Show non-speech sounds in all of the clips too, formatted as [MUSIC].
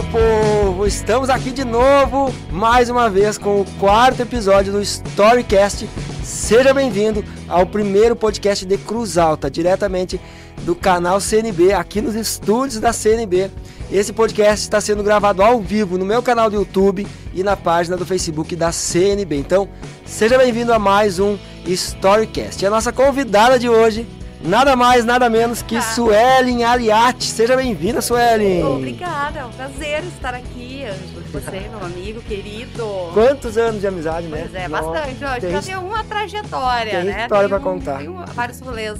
meu povo! Estamos aqui de novo, mais uma vez, com o quarto episódio do Storycast. Seja bem-vindo ao primeiro podcast de Cruz Alta, diretamente do canal CNB, aqui nos estúdios da CNB. Esse podcast está sendo gravado ao vivo no meu canal do YouTube e na página do Facebook da CNB. Então, seja bem-vindo a mais um Storycast. E a nossa convidada de hoje Nada mais, nada menos que tá. Suelen Aliati. Seja bem-vinda, Suelen. Obrigada, é um prazer estar aqui, Ângelo, você, [LAUGHS] meu amigo querido. Quantos anos de amizade, né? Pois é, bastante. Ó, tem, já tem uma trajetória, tem né? história pra um, contar. Tem um, vários rolês.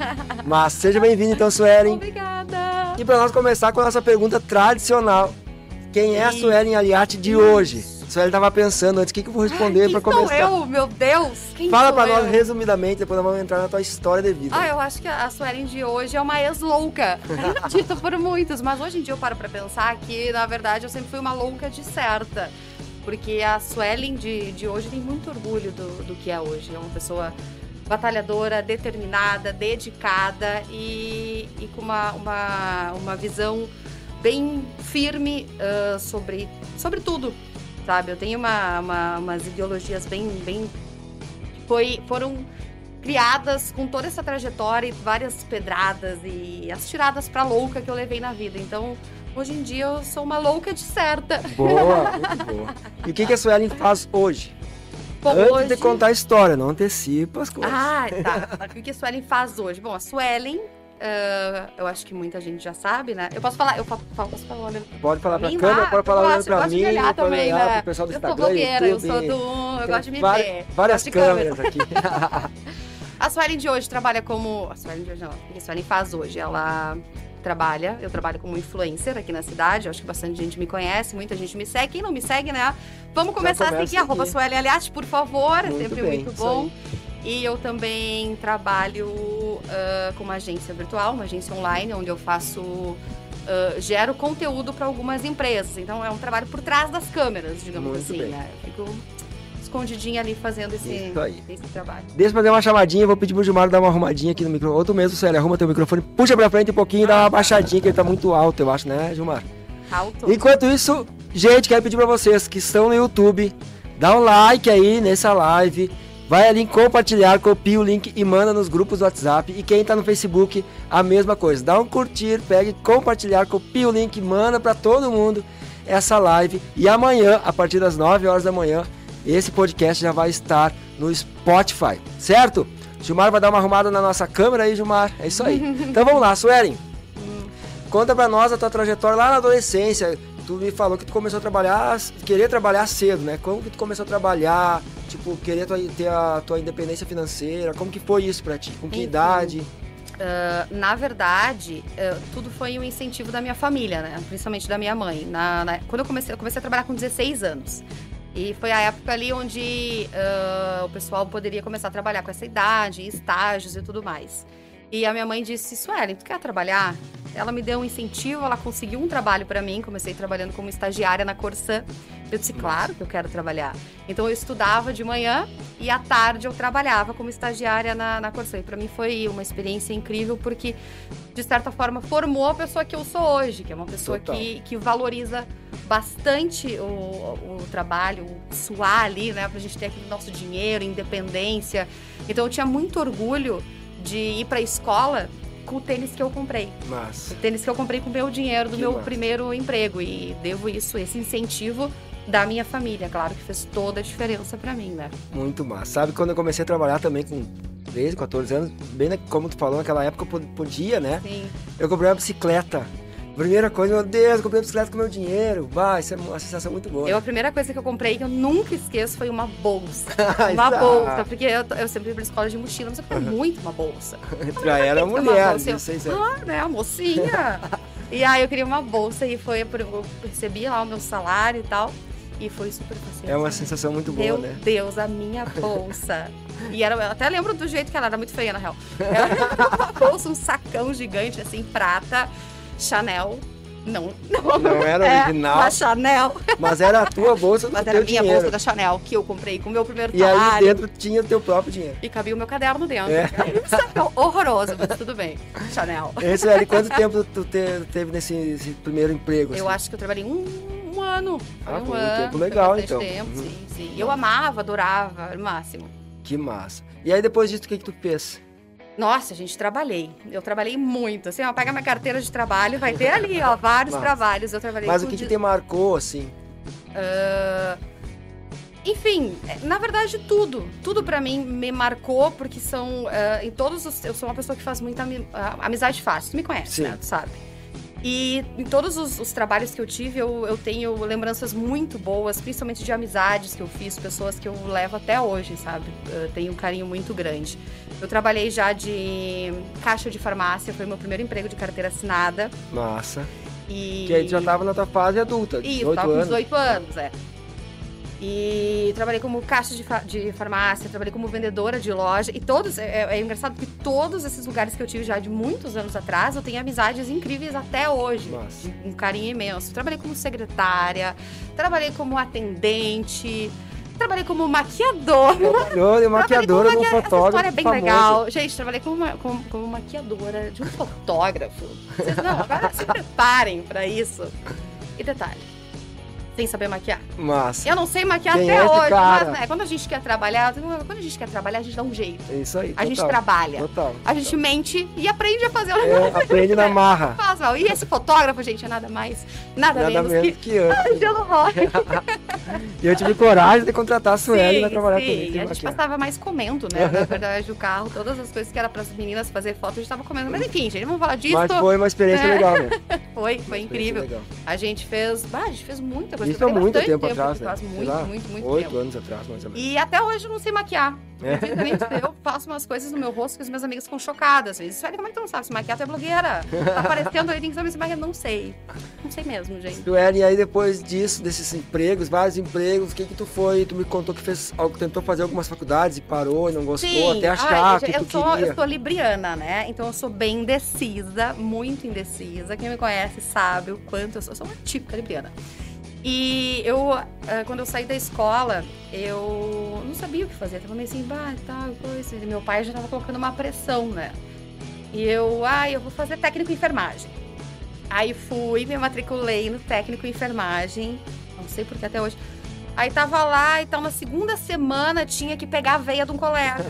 [LAUGHS] Mas seja bem-vindo, então, Suelen. Obrigada. E para nós começar com a nossa pergunta tradicional. Quem é a Suelen Aliati de hoje? Só ele tava pensando antes, o que, que eu vou responder para começar? Sou eu, meu Deus! Quem Fala para nós resumidamente, depois nós vamos entrar na tua história de vida. Ah, eu acho que a Suelen de hoje é uma ex-louca. [LAUGHS] Dita por muitos, mas hoje em dia eu paro para pensar que, na verdade, eu sempre fui uma louca de certa. Porque a Suelen de, de hoje tem muito orgulho do, do que é hoje. É uma pessoa batalhadora, determinada, dedicada e, e com uma, uma, uma visão bem firme uh, sobre, sobre tudo sabe? Eu tenho uma, uma, umas ideologias bem, bem foi, foram criadas com toda essa trajetória e várias pedradas e as tiradas pra louca que eu levei na vida. Então, hoje em dia eu sou uma louca de certa. Boa, [LAUGHS] muito boa. E o que, que a Suelen faz hoje? Bom, Antes hoje... de contar a história, não antecipa as coisas. Ah, tá. O que a Suelen faz hoje? Bom, a Suelen Uh, eu acho que muita gente já sabe, né? Eu posso falar, eu posso falar olhando Pode falar pra, pra câmera, pode falar olhando pra mim, pode também, olhar né? pro pessoal do eu Instagram, sou blogueira, YouTube. eu sou do... Eu gosto de me várias, ver. Várias câmeras aqui. [LAUGHS] a Suelen de hoje trabalha como... A Suelen de hoje não, o que a Suelen faz hoje? Ela trabalha, eu trabalho como influencer aqui na cidade, eu acho que bastante gente me conhece, muita gente me segue. Quem não me segue, né? Vamos começar a seguir, arroba Suelen Aliás, por favor, é muito sempre bem, muito bom. E eu também trabalho uh, com uma agência virtual, uma agência online, onde eu faço. Uh, gero conteúdo para algumas empresas. Então é um trabalho por trás das câmeras, digamos Muito assim. Bem. Né? Eu fico escondidinha ali fazendo esse, esse trabalho. Deixa eu fazer uma chamadinha, vou pedir pro Gilmar dar uma arrumadinha aqui no microfone. Ou tu mesmo, Célia, arruma teu microfone, puxa pra frente um pouquinho e dá uma baixadinha, que ele tá muito alto, eu acho, né, Gilmar? Alto. Enquanto isso, gente, quero pedir pra vocês que estão no YouTube, dá um like aí nessa live Vai ali compartilhar, copia o link e manda nos grupos do WhatsApp. E quem está no Facebook, a mesma coisa. Dá um curtir, pega compartilhar, copia o link, manda para todo mundo essa live. E amanhã, a partir das 9 horas da manhã, esse podcast já vai estar no Spotify, certo? Gilmar vai dar uma arrumada na nossa câmera aí, Gilmar. É isso aí. [LAUGHS] então vamos lá, Suelen. Conta pra nós a tua trajetória lá na adolescência. Tu me falou que tu começou a trabalhar, querer trabalhar cedo, né? Como que tu começou a trabalhar? Tipo, querer ter a tua independência financeira? Como que foi isso pra ti? Com que Enfim, idade? Uh, na verdade, uh, tudo foi um incentivo da minha família, né? Principalmente da minha mãe. Na, na, quando eu comecei, eu comecei a trabalhar com 16 anos. E foi a época ali onde uh, o pessoal poderia começar a trabalhar com essa idade, estágios e tudo mais. E a minha mãe disse: Suelen, tu quer trabalhar? Ela me deu um incentivo, ela conseguiu um trabalho para mim. Comecei trabalhando como estagiária na Corsã. Eu disse: claro que eu quero trabalhar. Então eu estudava de manhã e à tarde eu trabalhava como estagiária na, na Corsã. E para mim foi uma experiência incrível porque, de certa forma, formou a pessoa que eu sou hoje, que é uma pessoa que, que valoriza bastante o, o trabalho, o suar ali, né? Pra gente ter aquele nosso dinheiro, independência. Então eu tinha muito orgulho de ir para a escola com o tênis que eu comprei. Massa. O tênis que eu comprei com o meu dinheiro do que meu massa. primeiro emprego. E devo isso, esse incentivo da minha família. Claro que fez toda a diferença para mim, né? Muito massa. Sabe quando eu comecei a trabalhar também com 13, 14 anos, bem como tu falou, naquela época podia, né? Sim. Eu comprei uma bicicleta. Primeira coisa, meu Deus, eu comprei uma bicicleta com meu dinheiro. Vai, isso é uma sensação muito boa. Eu, a primeira coisa que eu comprei, que eu nunca esqueço, foi uma bolsa. [LAUGHS] uma bolsa, porque eu, eu sempre ia pra escola de mochila, mas eu queria muito uma bolsa. [LAUGHS] Já era [LAUGHS] mulher, não sei se Ah, né, a mocinha. e aí eu queria uma bolsa e foi, eu recebi lá o meu salário e tal. E foi super fácil. É uma sensação muito boa, meu né? Meu Deus, a minha bolsa. e era, eu até lembro do jeito que ela era muito feia, na real. Era uma bolsa, um sacão gigante, assim, prata. Chanel. Não, não. Não era [LAUGHS] É, original, Chanel. mas era a tua bolsa [LAUGHS] do Mas era a minha dinheiro. bolsa da Chanel, que eu comprei com o meu primeiro E aí trabalho. dentro tinha o teu próprio dinheiro. E cabia o meu caderno dentro. É. Horroroso, mas tudo bem. Chanel. Esse ali, quanto tempo tu te- teve nesse esse primeiro emprego? Eu assim? acho que eu trabalhei um, um ano. Ah, um um ano. tempo legal, então. Tempo, Uhum. sim, sim. Eu amava, adorava, era o máximo. Que massa. E aí depois disso, o que que tu fez? Nossa, gente, trabalhei. Eu trabalhei muito. Assim, ó, pega minha carteira de trabalho, vai ter ali, ó, vários [LAUGHS] Massa. trabalhos. Eu trabalhei Mas o que, que de- te marcou, assim? Ah, Enfim, é, na verdade, tudo. Tudo pra mim me marcou, porque são. ah, em todos os. Eu sou uma pessoa que faz muita ah, amizade fácil. Tu me conhece, Sim. né? Tu sabe. E em todos os, os trabalhos que eu tive, eu, eu tenho lembranças muito boas, principalmente de amizades que eu fiz, pessoas que eu levo até hoje, sabe? Eu tenho um carinho muito grande. Eu trabalhei já de caixa de farmácia, foi meu primeiro emprego de carteira assinada. Massa. E... Que aí já tava na tua fase adulta, Isso, 18 tava com anos. 18 anos, é. E trabalhei como caixa de, fa- de farmácia, trabalhei como vendedora de loja. E todos, é, é engraçado que todos esses lugares que eu tive já de muitos anos atrás, eu tenho amizades incríveis até hoje. Massa. Um, carinho imenso. Trabalhei como secretária, trabalhei como atendente, trabalhei como maquiadora. [LAUGHS] Trabalhou maquiadora de um fotógrafo Essa história é bem famoso. legal. Gente, trabalhei como, como, como maquiadora de um fotógrafo. Vocês, não, agora se preparem pra isso. E detalhe, sem saber maquiar. Massa. Eu não sei maquiar até é hoje, cara? mas né, quando a gente quer trabalhar, quando a gente quer trabalhar, a gente dá um jeito. É isso aí. A gente total. trabalha. Total. A gente mente e aprende a fazer o É, negócio. aprende na marra. Faz, ó. E esse fotógrafo, gente, é nada mais, nada, Nada menos, menos que que eu. Angelo Rocha. [LAUGHS] E eu tive coragem de contratar a Sueli pra trabalhar sim. comigo. E a gente passava mais comendo, né? [LAUGHS] Na verdade, o carro, todas as coisas que era para as meninas fazer foto, a gente tava comendo. Mas enfim, gente, vamos falar disso. Mas foi uma experiência É. legal, né? [LAUGHS] Foi, foi incrível. legal. A gente fez. Ah, a gente fez muita coisa. Isso há Eu muito bastante tempo atrás, né? Faz muito, lá, muito, muito Oito tempo. anos atrás, mais ou menos. E até hoje eu não sei maquiar. É. Eu faço umas coisas no meu rosto que as minhas amigas ficam chocadas. Às vezes, Sueli, como é que tu não sabe se maquiar? Tu é blogueira. Tá aparecendo aí, tem que saber se maquiar. Não sei. Não sei mesmo, gente. Sueli, e aí depois disso, desses empregos, vários empregos, o que que tu foi? Tu me contou que fez, algo- tentou fazer algumas faculdades e parou e não gostou, até achar Ai, que gente, tu eu sou, queria. eu sou libriana, né? Então eu sou bem indecisa, muito indecisa. Quem me conhece sabe o quanto eu sou. Eu sou uma típica libriana. E eu, ah, quando eu saí da escola, eu não sabia o que fazer. Tava meio assim, bah, tal, coisa. E meu pai já tava colocando uma pressão, né? E eu, ah, eu vou fazer técnico em enfermagem. Aí fui, me matriculei no técnico em enfermagem. Não sei porque até hoje. Aí tava lá e tal, na segunda semana tinha que pegar a veia de um colega.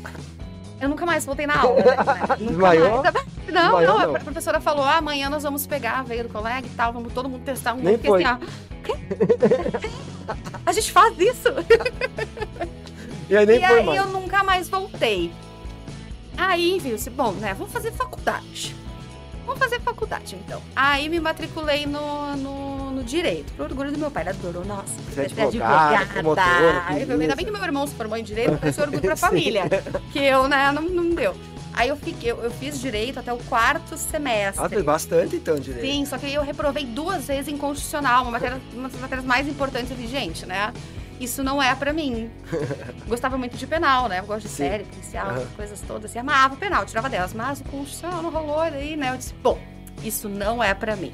[LAUGHS] Eu nunca mais voltei na aula, [LAUGHS] né? Desmaiou? mais. Não, Desmaiou, não, não. a professora falou: ah, amanhã nós vamos pegar a veia do colega e tal, vamos todo mundo testar um Nem monte. foi. Assim, ó, "Quê? A gente faz isso. E aí nem e aí eu nunca mais voltei. Aí viu-se, bom, né? Vamos fazer faculdade. Vamos fazer faculdade, então. Aí me matriculei no, no, no direito. Pro orgulho do meu pai. Ele adorou, nossa. Você é é advogada, promotora, Ainda bem que meu irmão se formou em direito, foi esse orgulho pra [LAUGHS] família. Que eu, né, não, não deu. Aí eu, fiquei, eu, eu fiz direito até o quarto semestre. Ah, fez bastante então, direito. Sim, só que aí eu reprovei duas vezes em constitucional, uma, matéria, uma das matérias mais importantes. Eu falei, gente, né? Isso não é pra mim. [LAUGHS] Gostava muito de penal, né? Eu gosto de Sim. série, policial, essas coisas todas. Assim, amava o penal, tirava delas. Mas o constitucional não rolou, daí, né? Eu disse, bom, isso não é pra mim.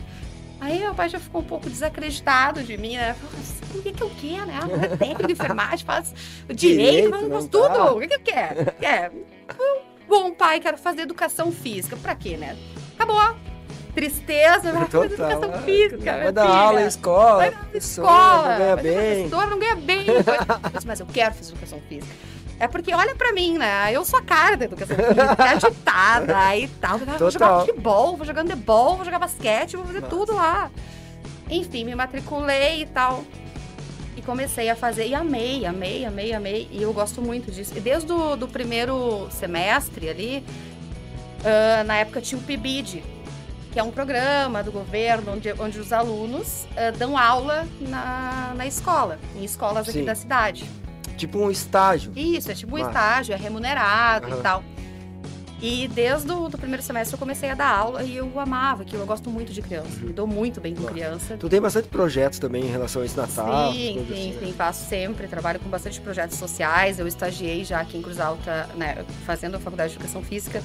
Aí meu pai já ficou um pouco desacreditado de mim, né? Falou, "Mas o que que eu quero, né? Não é técnico de enfermagem, faz [LAUGHS] direito, Direito, faz, não faz tá. tudo. O que que eu quero? Quer? [LAUGHS] Bom, pai, quero fazer educação física. Pra quê, né? Acabou. Tristeza, vai fazer Total. educação ah, física. Vai dar filha. aula em escola, Vai professor, escola, não ganha bem. professor, não ganha bem. Mas eu quero fazer educação física. É porque, olha pra mim, né? Eu sou a cara da educação física, é agitada e tal. Eu Vou jogar Total. futebol, vou jogar handebol, vou jogar basquete, vou fazer Nossa. tudo lá. Enfim, me matriculei e tal. E comecei a fazer, e amei, amei, amei, amei. E eu gosto muito disso. E desde o do primeiro semestre ali, ah, na época tinha o PIBID, que é um programa do governo onde, onde os alunos ah, dão aula na, na escola, em escolas aqui Sim. da cidade. Tipo um estágio. Isso, é tipo um Massa. estágio, é remunerado Aham. e tal. E desde o do primeiro semestre eu comecei a dar aula e eu amava aquilo, eu gosto muito de criança, me dou muito bem com criança. Tu tem bastante projetos também em relação a esse Natal. Sim, sim, assim, sim, faço sempre. Trabalho com bastante projetos sociais. Eu estagiei já aqui em Cruz Alta, né, fazendo a faculdade de educação física.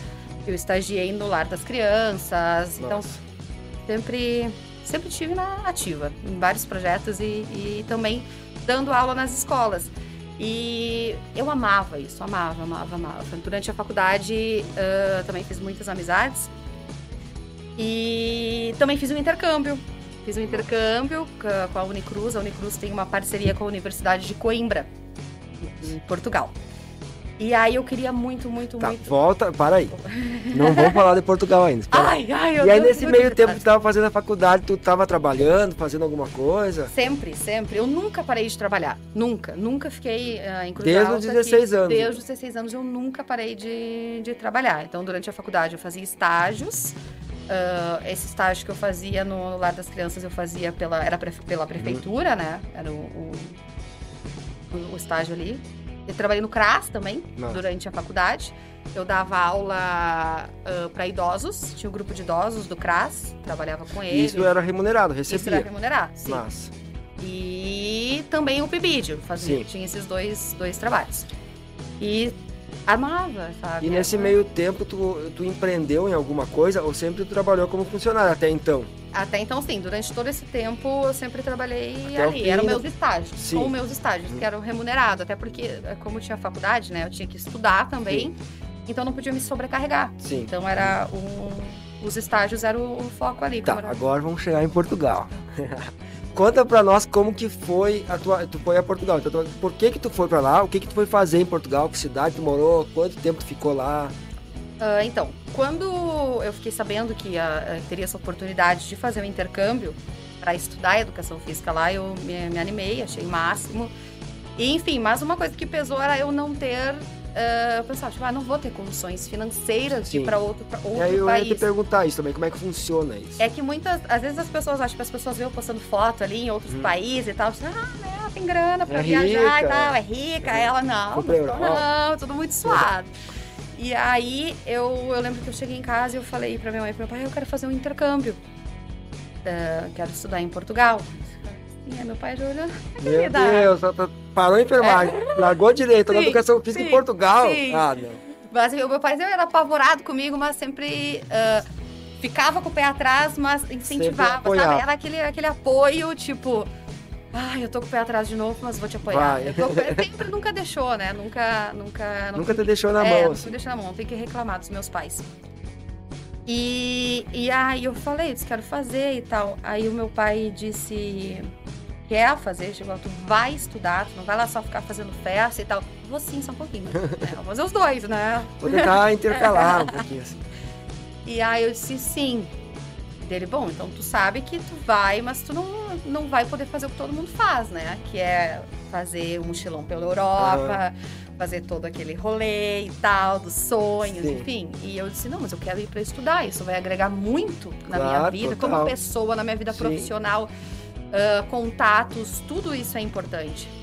Eu estagiei no lar das crianças. Então, Nossa. sempre, sempre tive na ativa, em vários projetos e, e também dando aula nas escolas. E eu amava isso, amava, amava, amava. Durante a faculdade uh, também fiz muitas amizades. E também fiz um intercâmbio. Fiz um intercâmbio com a Unicruz. A Unicruz tem uma parceria com a Universidade de Coimbra, em Portugal. E aí eu queria muito, muito, tá, muito. Volta, para aí. Não vamos falar de Portugal ainda. Ai, ai, eu E aí, nesse meio tempo que tu tava fazendo a faculdade, tu tava trabalhando, fazendo alguma coisa? Sempre, sempre. Eu nunca parei de trabalhar. Nunca. Nunca fiquei uh, em Cruz Desde os 16 que, anos. Desde os 16 anos eu nunca parei de, de trabalhar. Então, durante a faculdade eu fazia estágios. Uh, esse estágio que eu fazia no Lar das Crianças eu fazia pela, era pre, pela prefeitura, uhum. né? Era o, o, o estágio ali. Eu trabalhei no CRAS também, Não. durante a faculdade. Eu dava aula uh, para idosos, tinha um grupo de idosos do CRAS, trabalhava com eles. Isso era remunerado, recebia? Isso era remunerado, sim. Massa. E também o PIBID, fazia, tinha esses dois, dois trabalhos. E amava, sabe? E nesse meio tempo, tu, tu empreendeu em alguma coisa ou sempre tu trabalhou como funcionário até então? Até então, sim. Durante todo esse tempo, eu sempre trabalhei até ali. Eram meus estágios. Sim. Com meus estágios, que eram remunerados. Até porque, eh, como tinha faculdade, né? Eu tinha que estudar também. Sim. Então, não podia me sobrecarregar. Sim. Então, era um... Os estágios eram o foco ali. Tá, era... agora vamos chegar em Portugal. [LAUGHS] Conta pra nós como que foi a tua... Tu foi a Portugal. Então, por que que tu foi pra lá? O que que tu foi fazer em Portugal? Que cidade tu morou? Quanto tempo tu ficou lá? Uh, então, quando eu fiquei sabendo que uh, teria essa oportunidade de fazer um intercâmbio para estudar educação física lá, eu me, me, animei, achei o máximo. E, enfim, mas uma coisa que pesou era eu não ter. Uh, eu pensava, tipo, ah, não vou ter condições financeiras Sim. de ir para outro, pra outro aí eu país. ia te perguntar isso também, como é que funciona isso? É que muitas, às vezes as pessoas acham que as pessoas veem postando foto ali em outros hum. países e tal, assim, ah, né, tem grana para é viajar rica. e tal, é rica. É. Ela, não, não, não, tudo muito suado. E aí eu, eu lembro que eu cheguei em casa e eu falei pra minha mãe e pro meu pai, eu quero fazer um intercâmbio. Uh, quero estudar em Portugal. E aí meu pai já olhou. Meu Deus, tá, parou a enfermagem, é. largou direito na educação física sim, em Portugal. Sim. Ah, não. Mas o meu pai era apavorado comigo, mas sempre uh, ficava com o pé atrás, mas incentivava, sabe? Era aquele, aquele apoio, tipo, Ai, eu tô com o pé atrás de novo, mas vou te apoiar. Tô, sempre nunca deixou, né? Nunca, nunca. Nunca te deixou na é, mão. Nunca assim. me deixou na mão, não tem que reclamar dos meus pais. E, e aí eu falei, disse, quero fazer e tal. Aí o meu pai disse, quer fazer? Chegou, tu vai estudar, tu não vai lá só ficar fazendo festa e tal. Vou sim, só um pouquinho. [LAUGHS] é, vou fazer os dois, né? Vou tentar [LAUGHS] intercalar um pouquinho assim. E aí eu disse sim dele, bom, então tu sabe que tu vai, mas tu não, não vai poder fazer o que todo mundo faz, né? Que é fazer um mochilão pela Europa, uhum. fazer todo aquele rolê e tal, dos sonhos, Sim. enfim. E eu disse, não, mas eu quero ir para estudar, isso vai agregar muito na claro, minha vida, total. como pessoa, na minha vida Sim. profissional, uh, contatos, tudo isso é importante.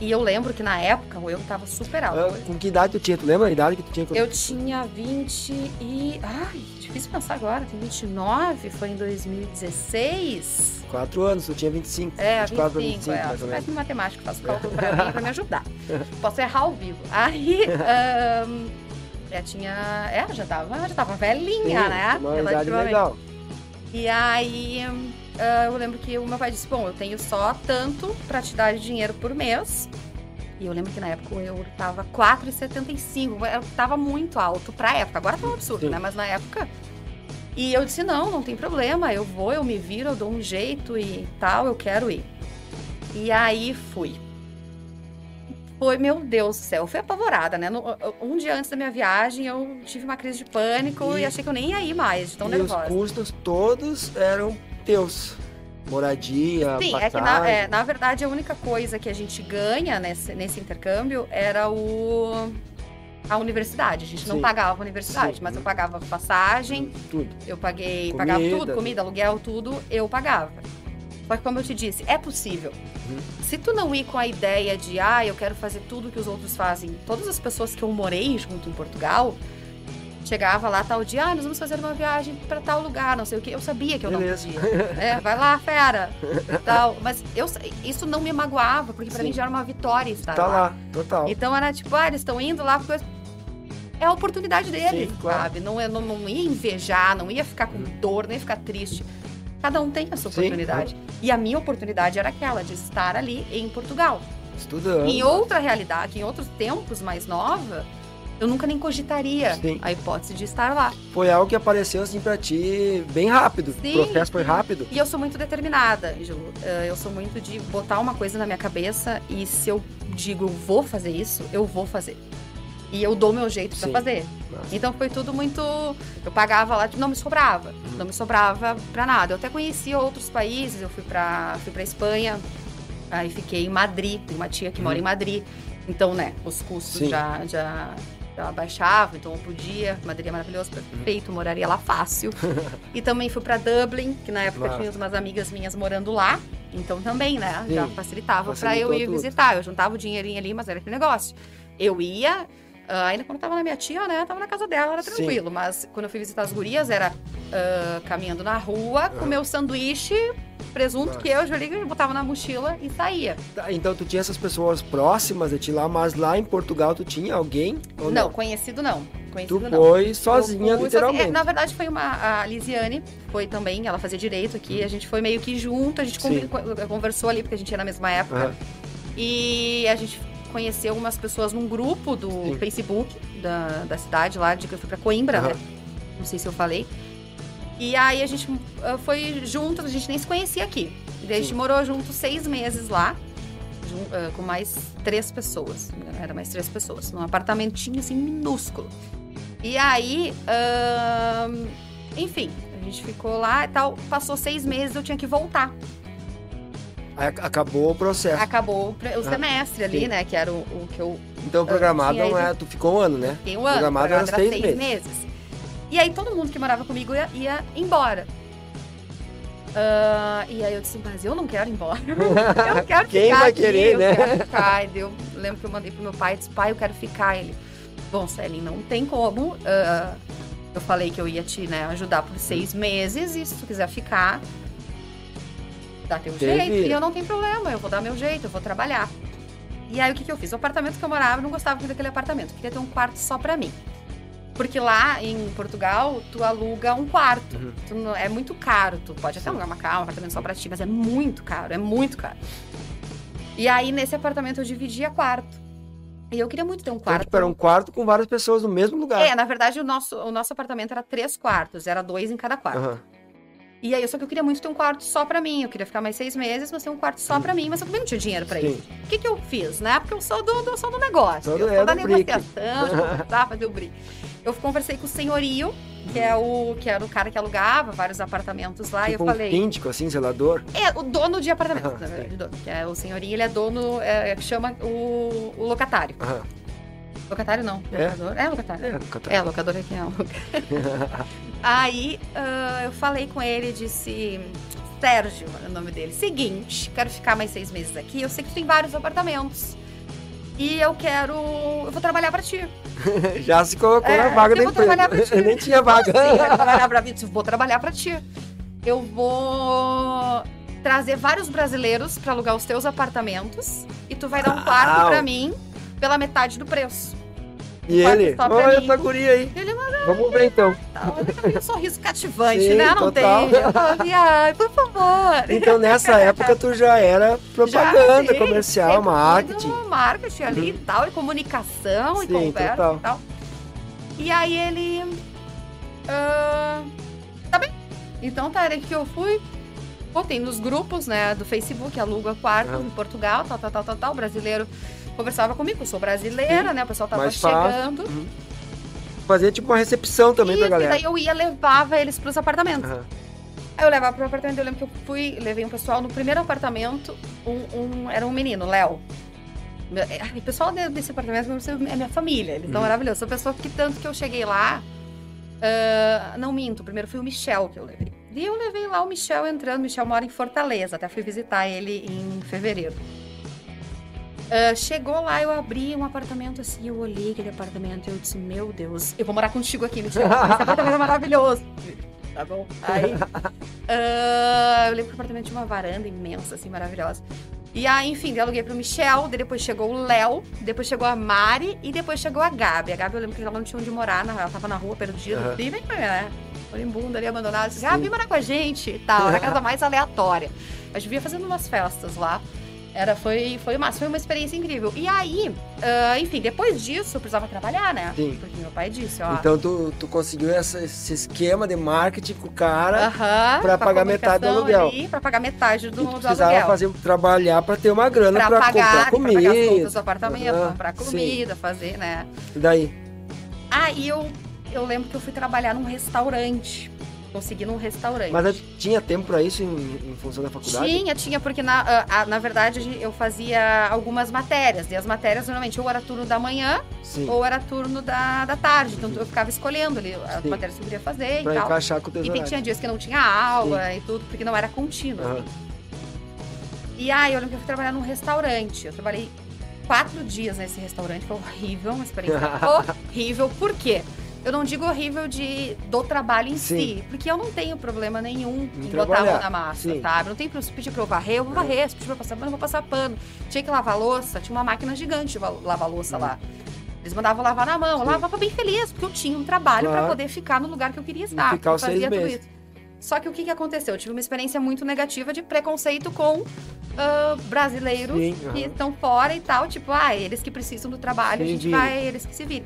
E eu lembro que na época o eu tava super alto. Uh, com que idade tu tinha? Tu lembra a idade que tu tinha? Eu tinha 20 e... Ai, difícil pensar agora, tem 29, foi em 2016. Quatro anos, eu tinha 25. É, 24 25, 25 é, mais ou menos. Faz matemática, faz cálculo pra [LAUGHS] mim, pra me ajudar. Posso errar ao vivo. Aí, um, já tinha, é, já tava, já tava velhinha, Sim, né? Uma idade legal. E aí, uh, eu lembro que o meu pai disse, bom, eu tenho só tanto pra te dar de dinheiro por mês. E eu lembro que na época o euro tava 4,75. Tava muito alto pra época. Agora tá um absurdo, Sim. né? Mas na época e eu disse: não, não tem problema, eu vou, eu me viro, eu dou um jeito e tal, eu quero ir. E aí fui. Foi, meu Deus do céu, eu fui apavorada, né? Um dia antes da minha viagem, eu tive uma crise de pânico e, e achei que eu nem ia ir mais, de tão e nervosa. os custos todos eram teus. Moradia, Sim, passagem. é que na, é, na verdade a única coisa que a gente ganha nesse, nesse intercâmbio era o a universidade. A gente não pagava a universidade, Sim. mas eu pagava passagem. Tudo. Eu paguei, comida. pagava tudo, comida, aluguel, tudo, eu pagava. Só que como eu te disse, é possível. Uhum. Se tu não ir com a ideia de, ah, eu quero fazer tudo que os outros fazem, todas as pessoas que eu morei junto em Portugal, chegava lá tal dia, ah, nós vamos fazer uma viagem para tal lugar, não sei o que. Eu sabia que eu Beleza. não podia. É, vai lá, fera. [LAUGHS] tal. Mas eu, isso não me magoava, porque para mim já era uma vitória estar tá lá. lá. Total. Então era tipo, ah, eles estão indo lá porque é a oportunidade dele, Sim, claro. sabe? Não, não, não ia invejar, não ia ficar com dor, nem ia ficar triste. Cada um tem a sua Sim, oportunidade. E a minha oportunidade era aquela de estar ali em Portugal. Estudando. Em outra realidade, em outros tempos mais nova, eu nunca nem cogitaria Sim. a hipótese de estar lá. Foi algo que apareceu assim pra ti bem rápido. Sim, o processo foi rápido. E eu sou muito determinada, Ângelo. Eh, Eu sou muito de botar uma coisa na minha cabeça e se eu digo eu vou fazer isso, eu vou fazer. E eu dou meu jeito pra Sim. fazer. Massa. Então foi tudo muito. Eu pagava lá, não me sobrava. Uhum. Não me sobrava pra nada. Eu até conheci outros países, eu fui pra, fui pra Espanha, aí fiquei em Madrid, tem uma tia que mora em Madrid. Então, né, os custos Uhum. Sim. já, já, já baixavam, então eu podia. Madrid é maravilhoso, perfeito, moraria lá fácil. [LAUGHS] e também fui pra Dublin, que na época Massa. tinha umas amigas minhas morando lá. Então também, né, já Sim, facilitava pra facilitou eu ir tudo. visitar. Eu juntava o dinheirinho ali, mas era aquele negócio. Eu ia, ah, ainda quando tava na minha tia, né? Tava na casa dela, era Sim. tranquilo. Mas quando eu fui visitar as gurias, era ah, caminhando na rua, com meu sanduíche, presunto, ali, eu botava na mochila e saía. Tá, então tu tinha essas pessoas próximas de ti lá, mas lá em Portugal tu tinha alguém? Ou Não, conhecido não. Conhecido Tu não. foi sozinha, fui literalmente. sozinha. É, na verdade, foi uma. A Lisiane foi também, ela fazia direito aqui. A gente foi meio que junto, a gente Sim. con- con- conversou ali, porque a gente ia na mesma época. Aham. E a gente conheceu algumas pessoas num grupo do Sim. Facebook da, da cidade lá, de que eu fui pra Coimbra, Aham. né? Não sei se eu falei. E aí a gente ah, foi junto, a gente nem se conhecia aqui. E daí a gente morou junto seis meses lá, ah, com mais três pessoas. Era mais três pessoas, num apartamentinho assim minúsculo. E aí, ahn, enfim, a gente ficou lá e tal. Passou seis meses, eu tinha que voltar. Acabou o processo. Acabou o Ah, semestre ali, sim. né? Que era o, o que eu Então programado tinha não é. Tu ficou um ano, né? fiquei um ano. Programado era era seis meses. E aí todo mundo que morava comigo ia, ia embora. Ah, e aí eu disse, mas eu não quero ir embora. [LAUGHS] Eu quero [LAUGHS] Quem ficar vai aqui, querer, eu né? quero ficar. E eu lembro que eu mandei pro meu pai e disse, pai, eu quero ficar. Ele, bom, Celine, não tem como. Ah, eu falei que eu ia te né, ajudar por seis meses e se tu quiser ficar, dá teu Te jeito. E eu não tenho problema, eu vou dar meu jeito, eu vou trabalhar. E aí o que, que eu fiz? O apartamento que eu morava, eu não gostava muito daquele apartamento. Eu queria ter um quarto só pra mim. Porque lá em Portugal, tu aluga um quarto. Uhum. Tu não- é muito caro. Tu pode até alugar uma casa, um apartamento só pra ti, mas é muito caro, é muito caro. E aí, nesse apartamento, eu dividia quarto. E eu queria muito ter um Então, quarto. tipo, era um quarto com várias pessoas no mesmo lugar. É, na verdade, o nosso, o nosso apartamento era três quartos, era dois em cada quarto. Aham. E aí, só que eu queria muito ter um quarto só pra mim. Eu queria ficar mais seis meses, mas ter um quarto só pra mim. Mas eu também não tinha dinheiro pra Sim. isso. O que, que eu fiz, né? Porque eu sou do, do, sou do negócio. Sou eu sou é da negociação, de conversar, [LAUGHS] fazer o brick. Eu conversei com o senhorio, que é o, que era o cara que alugava vários apartamentos lá, e Tipo eu um falei. síndico, assim, zelador. É, o dono de apartamento, Ah, na sim. verdade. dono, Que é o senhorio, ele é dono, é, que chama o, o locatário. Locatário não, É? locador. É, locatário. É, nunca É, locador aqui é um [LAUGHS] Aí ah, eu falei com ele e disse: Sérgio, é o nome dele. Seguinte, quero ficar mais seis meses aqui. Eu sei que tu tem vários apartamentos. E eu quero. Eu vou trabalhar pra ti. [LAUGHS] Já se colocou É, na vaga eu da vou trabalhar pra empresa. ti. [LAUGHS] Nem tinha vaga. Eu trabalhar pra mim. Eu vou trabalhar pra ti. Eu vou trazer vários brasileiros pra alugar os teus apartamentos. E tu vai dar um quarto Uau. pra mim pela metade do preço. E ele, olha essa guria aí. Ele, Vamos ver então. Tá, olha um sorriso cativante, Sim, né? Não total. tem. Falei, ai, por favor. Então nessa época tu já era propaganda, Já, comercial, marketing. marketing ali e tal, e comunicação e Sim, conversa total. e tal. E aí ele. ah, tá bem. Então tá, era que eu fui. Botei nos grupos, né, do Facebook, aluga quarto Aham. em Portugal, tal, tal, tal, tal, tal. Brasileiro conversava comigo, eu sou brasileira, né? O pessoal tava Mais chegando. Fazia tipo uma recepção também pra Isso, e galera. daí eu ia, levava eles pros apartamentos. Aham. Aí eu levava pro apartamento, eu lembro que eu fui, levei um pessoal no primeiro apartamento, um, um- era um menino, Léo. É, O pessoal de- desse apartamento é minha família, eles estão Uhum. maravilhosos. São pessoas que tanto que eu cheguei lá. ah, não minto, primeiro foi o Michel que eu levei. E eu levei lá o Michel entrando. O Michel mora em Fortaleza, até fui visitar ele em fevereiro. Ah, chegou lá, eu abri um apartamento assim, eu olhei aquele apartamento e eu disse, meu Deus, eu vou morar contigo aqui, Michel. Esse apartamento é maravilhoso. Tá bom? Aí, ah, eu lembro que o apartamento tinha uma varanda imensa, assim, maravilhosa. E aí, enfim, eu aluguei pro Michel, depois chegou o Léo, depois chegou a Mari e depois chegou a Gabi. A Gabi eu lembro que ela não tinha onde morar, na- ela tava na rua perdida, Aham. bem, bem, né? moribundo ali, abandonado. Disse, ah, vem morar com a gente e tal. Era a [LAUGHS] casa mais aleatória. A gente via fazendo umas festas lá. Era, foi, foi, uma, foi uma experiência incrível. E aí, uh, enfim, depois disso, eu precisava trabalhar, né? Sim. Porque meu pai disse, ó. Então tu, tu conseguiu essa, esse esquema de marketing com o cara uh -huh, pra pagar metade do aluguel. Ali, pra pagar metade do, e tu do precisava aluguel. fazer, trabalhar pra ter uma grana pra, pra, pagar, comprar comida. Pra pagar as contas do apartamento, uh -huh, comprar comida, sim. fazer, né? E daí? Aí eu, eu lembro que eu fui trabalhar num restaurante consegui num restaurante. Mas tinha tempo para isso em, em, função da faculdade? Tinha, tinha, porque na, a, na verdade eu fazia algumas matérias. E as matérias normalmente ou era turno da manhã Sim. ou era turno da, da tarde. Então eu ficava escolhendo ali as Sim. matérias que eu queria fazer pra e tal. encaixar com o teu E tinha dias que não tinha aula Sim. e tudo, porque não era contínuo. Uhum. E aí eu lembro que eu fui trabalhar num restaurante. Eu trabalhei quatro dias nesse restaurante, foi horrível, uma experiência [LAUGHS] horrível. Por quê? Eu não digo horrível de, do trabalho em Sim. si, porque eu não tenho problema nenhum Em em, botar a mão na massa, sim. sabe? Não tem pra pedir pra eu varrer, eu vou varrer. Se pedir pra passar pano, eu vou passar pano. Tinha que lavar louça, tinha uma máquina gigante de va- lavar louça lá. Eles mandavam lavar na mão, eu. Sim. lavava bem feliz, porque eu tinha um trabalho Claro. pra poder ficar no lugar que eu queria estar. ficar eu os seis fazia tudo meses. isso. Só que o que, que aconteceu? Eu tive uma experiência muito negativa de preconceito com ah, brasileiros Sim, que estão fora e tal. Tipo, ah, eles que precisam do trabalho, a gente vai, eles que se virem.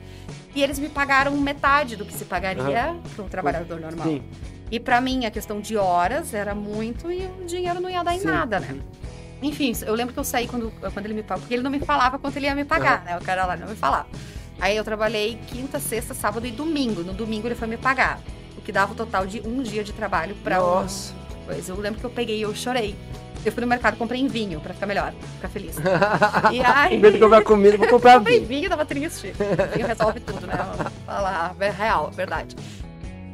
E eles me pagaram metade do que se pagaria para um trabalhador normal. Sim. E para mim, a questão de horas era muito e o dinheiro não ia dar em Sim. nada, né? Enfim, eu lembro que eu saí quando, quando ele me pagou, porque ele não me falava quanto ele ia me pagar, né? O cara lá não me falava. Aí eu trabalhei quinta, sexta, sábado e domingo. No domingo ele foi me pagar. O que dava o total de um dia de trabalho um. Nossa. Pois eu lembro que eu peguei e eu chorei. Eu fui no mercado, comprei vinho pra ficar melhor, ficar feliz. [LAUGHS] E aí. em vez de comprar comida, vou comprar Comprei vinho. vinho, tava triste. Vinho resolve tudo, né? [LAUGHS] Falar, é real, verdade.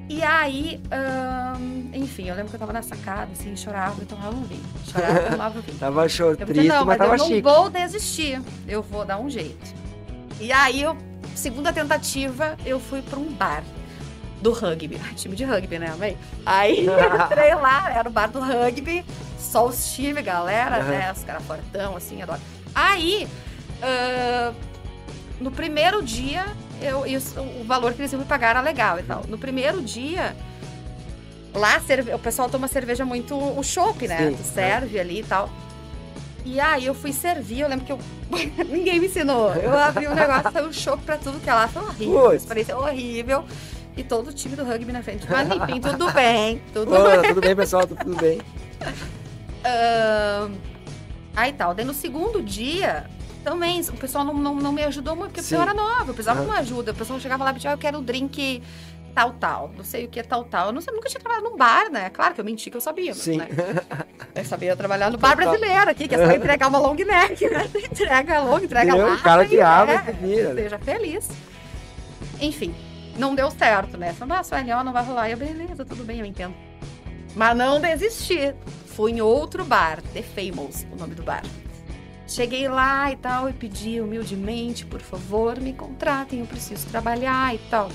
E aí, ahn, enfim, eu lembro que eu tava na sacada, assim, chorava e tomava um vinho. Chorava e tomava vinho. [LAUGHS] Tava Eu pensei, triste, não, mas mas tava eu não chique. vou desistir. Eu vou dar um jeito. E aí, eu, segunda tentativa, eu fui pra um bar do rugby. Time de rugby, né, amei? Aí [LAUGHS] entrei lá, era o bar do rugby, só os times, galera, Aham. né? Os caras fortão, assim, adoro. Aí, ah, no primeiro dia, eu, isso- o valor que eles iam me pagar era legal e tal. No primeiro dia, lá o pessoal toma cerveja muito o chopp, né? Sim, Tu serve ali e tal. E aí eu fui servir, eu lembro que eu. [LAUGHS] Ninguém me ensinou. Eu abri o [LAUGHS] negócio, saiu chopp pra tudo que é lá. Foi horrível. Experiência horrível. E todo o time do rugby na frente. Mas [LAUGHS] enfim, tudo bem. Tudo Ô, tudo bem, pessoal? Tudo bem? [LAUGHS] Ahn, Aí tal. Daí no segundo dia, também, o pessoal não, não, não me ajudou muito, porque Sim. eu era nova, eu precisava Aham. de uma ajuda. O pessoal chegava lá e pedia, ah, eu quero um drink tal, tal. Não sei o que é tal, tal. Eu não, sei- nunca tinha trabalhado num bar, né? Claro que eu menti que eu sabia, mas, Sim. né? Eu sabia trabalhar no [LAUGHS] bar brasileiro aqui, que é só entregar uma long neck, né? Entrega long, entrega lá. O cara que e, abre, é, vira. né? Seja feliz. Enfim, não deu certo, né? Falei, ah, LO não vai rolar. Eu, beleza, tudo bem, eu entendo. Mas não desisti. Fui em outro bar, The Famous, o nome do bar. Cheguei lá e tal, e pedi humildemente, por favor, me contratem, eu preciso trabalhar e tal.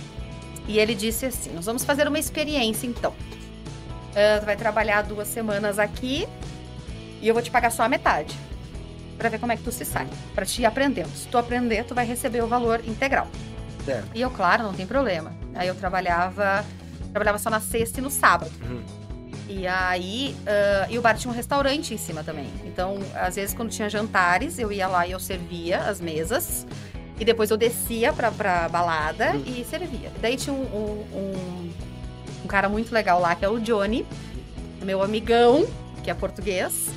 E ele disse assim: Nós vamos fazer uma experiência então. Ah, tu vai trabalhar duas semanas aqui e eu vou te pagar só a metade. Pra ver como é que tu se sai. Pra te ir aprendendo. Se tu aprender, tu vai receber o valor integral. Certo. E eu, claro, não tem problema. Aí eu trabalhava, trabalhava só na sexta e no sábado. Uhum. E aí, ah, e o bar tinha um restaurante em cima também. Então, às vezes, quando tinha jantares, eu ia lá e eu servia as mesas. E depois eu descia pra, pra balada Uhum. e servia. Daí tinha um, um, um- um cara muito legal lá, que é o Johnny, meu amigão, que é português.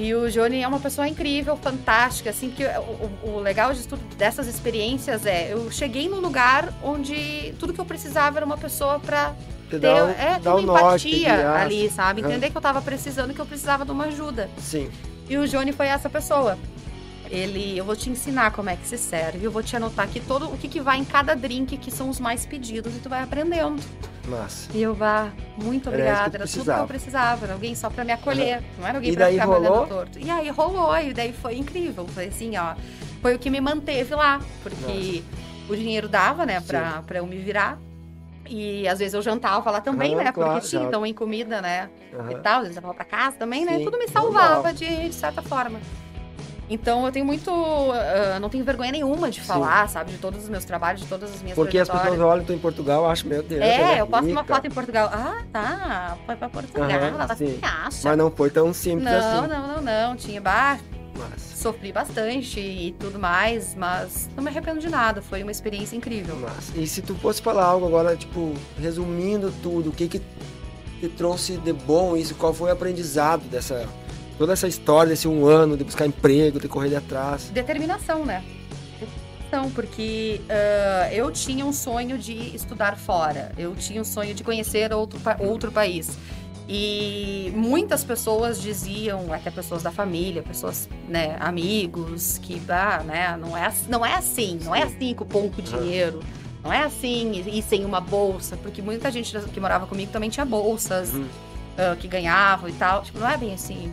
E o Johnny é uma pessoa incrível, fantástica, assim, que o, o- legal de tudo dessas experiências é, eu cheguei num lugar onde tudo que eu precisava era uma pessoa pra Te ter, dá, um- é, dá uma um norte, empatia guiar. ali, sabe? Entender que eu tava precisando, que eu precisava de uma ajuda. Sim. E o Johnny foi essa pessoa. Ele, eu vou te ensinar como é que se serve, eu vou te anotar aqui todo o que, que vai em cada drink, que são os mais pedidos, e tu vai aprendendo. Massa. E eu vá, muito obrigada, era tudo que eu precisava, era alguém só pra me acolher, não era alguém daí ficar rolou? me torto. E aí rolou, e daí foi incrível, foi assim, ó, foi o que me manteve lá, porque o dinheiro dava, né, pra eu me virar. E às vezes eu jantava lá também, Aham, né? claro, Porque tinha já. então em comida, né? Aham. E tal, às vezes eu levava pra casa também, né? Sim, Tudo me salvava de, de certa forma. Então eu tenho muito. Uh, não tenho vergonha nenhuma de falar, Sim. sabe? De todos os meus trabalhos, de todas as minhas Porque as pessoas olham tu em Portugal, acham, meu Deus. É, é eu posto uma foto em Portugal. Ah, tá. Foi pra Portugal. Uhum, ela sim. acha. Mas não foi tão simples não, assim. Não, não, não, não. Tinha bar. Mas... Sofri bastante e tudo mais, mas não me arrependo de nada. Foi uma experiência incrível. Mas, e se tu fosse falar algo agora, tipo, resumindo tudo, o que que te trouxe de bom isso? Qual foi o aprendizado dessa toda essa história desse um ano de buscar emprego, de correr atrás? Determinação, né? Determinação, porque uh, eu tinha um sonho de estudar fora, eu tinha um sonho de conhecer outro, outro país. E muitas pessoas diziam, até pessoas da família, pessoas, né, amigos, que ah, né, não, é, não é assim, não é assim com pouco dinheiro. Não é assim e sem uma bolsa, porque muita gente que morava comigo também tinha bolsas, uhum. uh, que ganhavam e tal. Tipo, não é bem assim.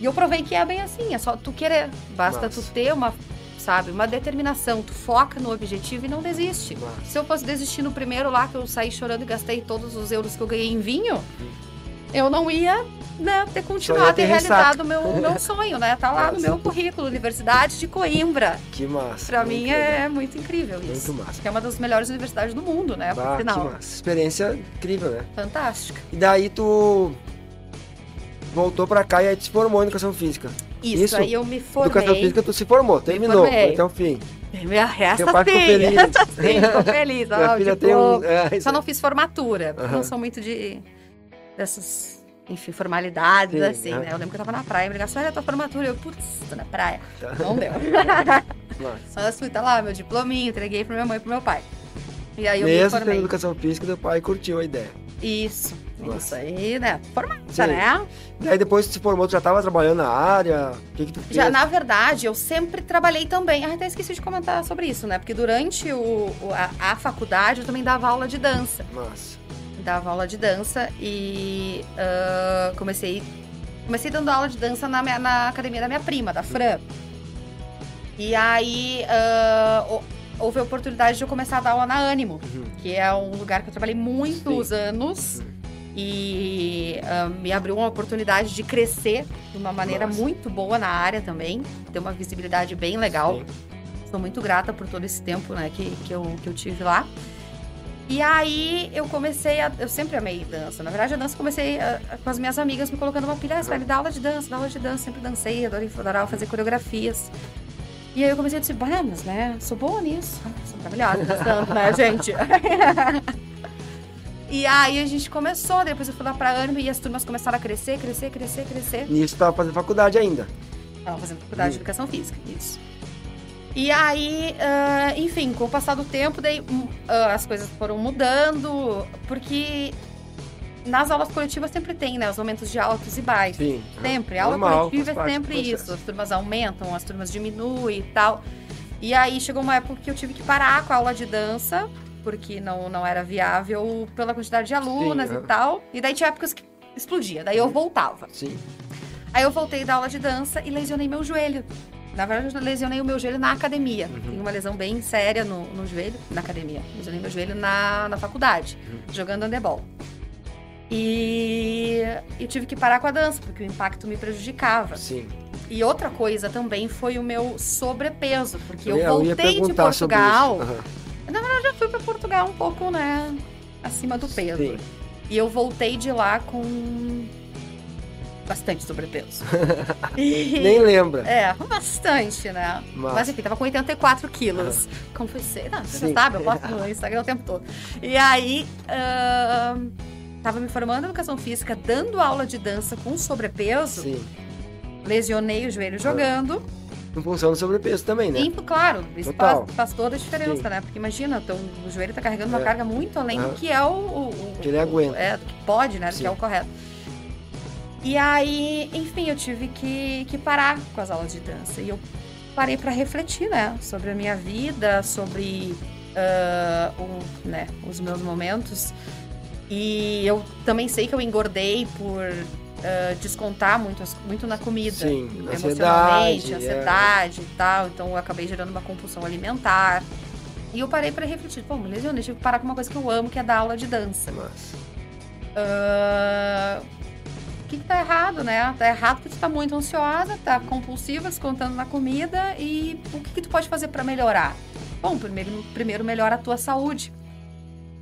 E eu provei que é bem assim, é só tu querer. Basta Nossa. tu ter uma, sabe, uma determinação. Tu foca no objetivo e não desiste. Nossa. Se eu fosse desistir no primeiro lá, que eu saí chorando e gastei todos os euros que eu ganhei em vinho, eu não ia né, ter continuado, ter, ter realizado o meu, meu [LAUGHS] sonho, né? Tá lá no meu currículo, Universidade de Coimbra. Que massa. Pra mim é muito incrível isso. Muito massa. Que é uma das melhores universidades do mundo, né? Bah, que massa. Experiência incrível, né? Fantástica. E daí tu voltou pra cá e aí te formou em Educação Física. Isso, Isso, aí eu me formei. Educação Física tu se formou, terminou, foi até o fim. Minha resta pai sim, feliz. Essa sim, tô feliz. [LAUGHS] Filha tipo, tem um... É, Só não fiz formatura, uhum. não sou muito de... dessas enfim, formalidades, Sim, assim, né? Eu lembro que eu tava na praia, me ligaram, olha a tua formatura. Eu, putz, tô na praia. Tá. Não deu. Só fui, tá lá, meu diplominho, entreguei pra minha mãe e pro meu pai. E aí eu Mesmo me formei. educação física, teu pai curtiu a ideia. Isso. Isso aí, né? Formada, né? E aí depois que se formou, tu já estava trabalhando na área? O que, que tu fez? Já, na verdade, eu sempre trabalhei também. Ah, até esqueci de comentar sobre isso, né? Porque durante o, a, a faculdade eu também dava aula de dança. Nossa. Dava aula de dança e uh, comecei. Comecei dando aula de dança na, minha, na academia da minha prima, da Fran. E aí uh, houve a oportunidade de eu começar a dar aula na Ânimo, uhum. que é um lugar que eu trabalhei muitos Sim. anos. Uhum e uh, me abriu uma oportunidade de crescer de uma maneira Nossa. muito boa na área também, ter uma visibilidade bem legal. Sim. Sou muito grata por todo esse tempo né, que, que, eu, que eu tive lá. E aí eu comecei a. Eu sempre amei dança. Na verdade, a dança comecei a, a, com as minhas amigas me colocando uma pilha. Ah, você dar aula de dança, dar aula de dança. Sempre dancei, adorei, adorava fazer coreografias. E aí eu comecei a dizer, mas né? Sou boa nisso. Sou maravilhosa dançando, né, gente? [LAUGHS] E aí a gente começou, depois eu fui lá pra Anima e as turmas começaram a crescer, crescer, crescer, crescer. E isso tava fazendo faculdade ainda? Tava fazendo faculdade de Educação Física, isso. E aí, uh, enfim, com o passar do tempo, daí, uh, as coisas foram mudando, porque nas aulas coletivas sempre tem, né? Os momentos de altos e baixos. Sim. Sempre. A aula Normal, coletiva é sempre isso. As turmas aumentam, as turmas diminuem e tal. E aí chegou uma época que eu tive que parar com a aula de dança porque não, não era viável pela quantidade de alunas Sim, e tal. E daí tinha épocas que explodia, daí eu voltava. Sim. Aí eu voltei da aula de dança e lesionei meu joelho. Na verdade, eu lesionei o meu joelho na academia. Uhum. Tenho uma lesão bem séria no, no joelho, na academia. Lesionei meu joelho na, na faculdade, uhum. jogando handebol. E eu tive que parar com a dança, porque o impacto me prejudicava. Sim. E outra coisa também foi o meu sobrepeso, porque eu, eu voltei de Portugal. Uhum na verdade, eu já fui para Portugal um pouco, né? Acima do peso. Sim. E eu voltei de lá com bastante sobrepeso. [LAUGHS] e... Nem lembra. É, bastante, né? Mas, Mas enfim, tava com 84 quilos. Ah. Como foi ser? Não, você já sabe, eu posto no Instagram o tempo todo. E aí, uh, tava me formando em educação física, dando aula de dança com sobrepeso. Sim. Lesionei o joelho jogando. Em função do sobrepeso também, né? Sim, claro. Isso faz, faz, toda a diferença, Sim. né? Porque imagina, então, o joelho tá carregando uma é. carga muito além do que é o, o, o. Que ele aguenta. É, do que pode, né? Do Sim. que é o correto. E aí, enfim, eu tive que, que parar com as aulas de dança. E eu parei para refletir, né? Sobre a minha vida, sobre uh, o, né, os meus momentos. E eu também sei que eu engordei por uh, descontar muito, muito na comida. Sim, emocionalmente, ansiedade, ansiedade é. e tal. Então eu acabei gerando uma compulsão alimentar. E eu parei para refletir, pô, me lesionei, tive que parar com uma coisa que eu amo, que é dar aula de dança. Uh, o que, que tá errado, né? Tá errado porque tu tá muito ansiosa, tá compulsiva, descontando na comida e o que, que tu pode fazer para melhorar? Bom, primeiro, primeiro melhora a tua saúde.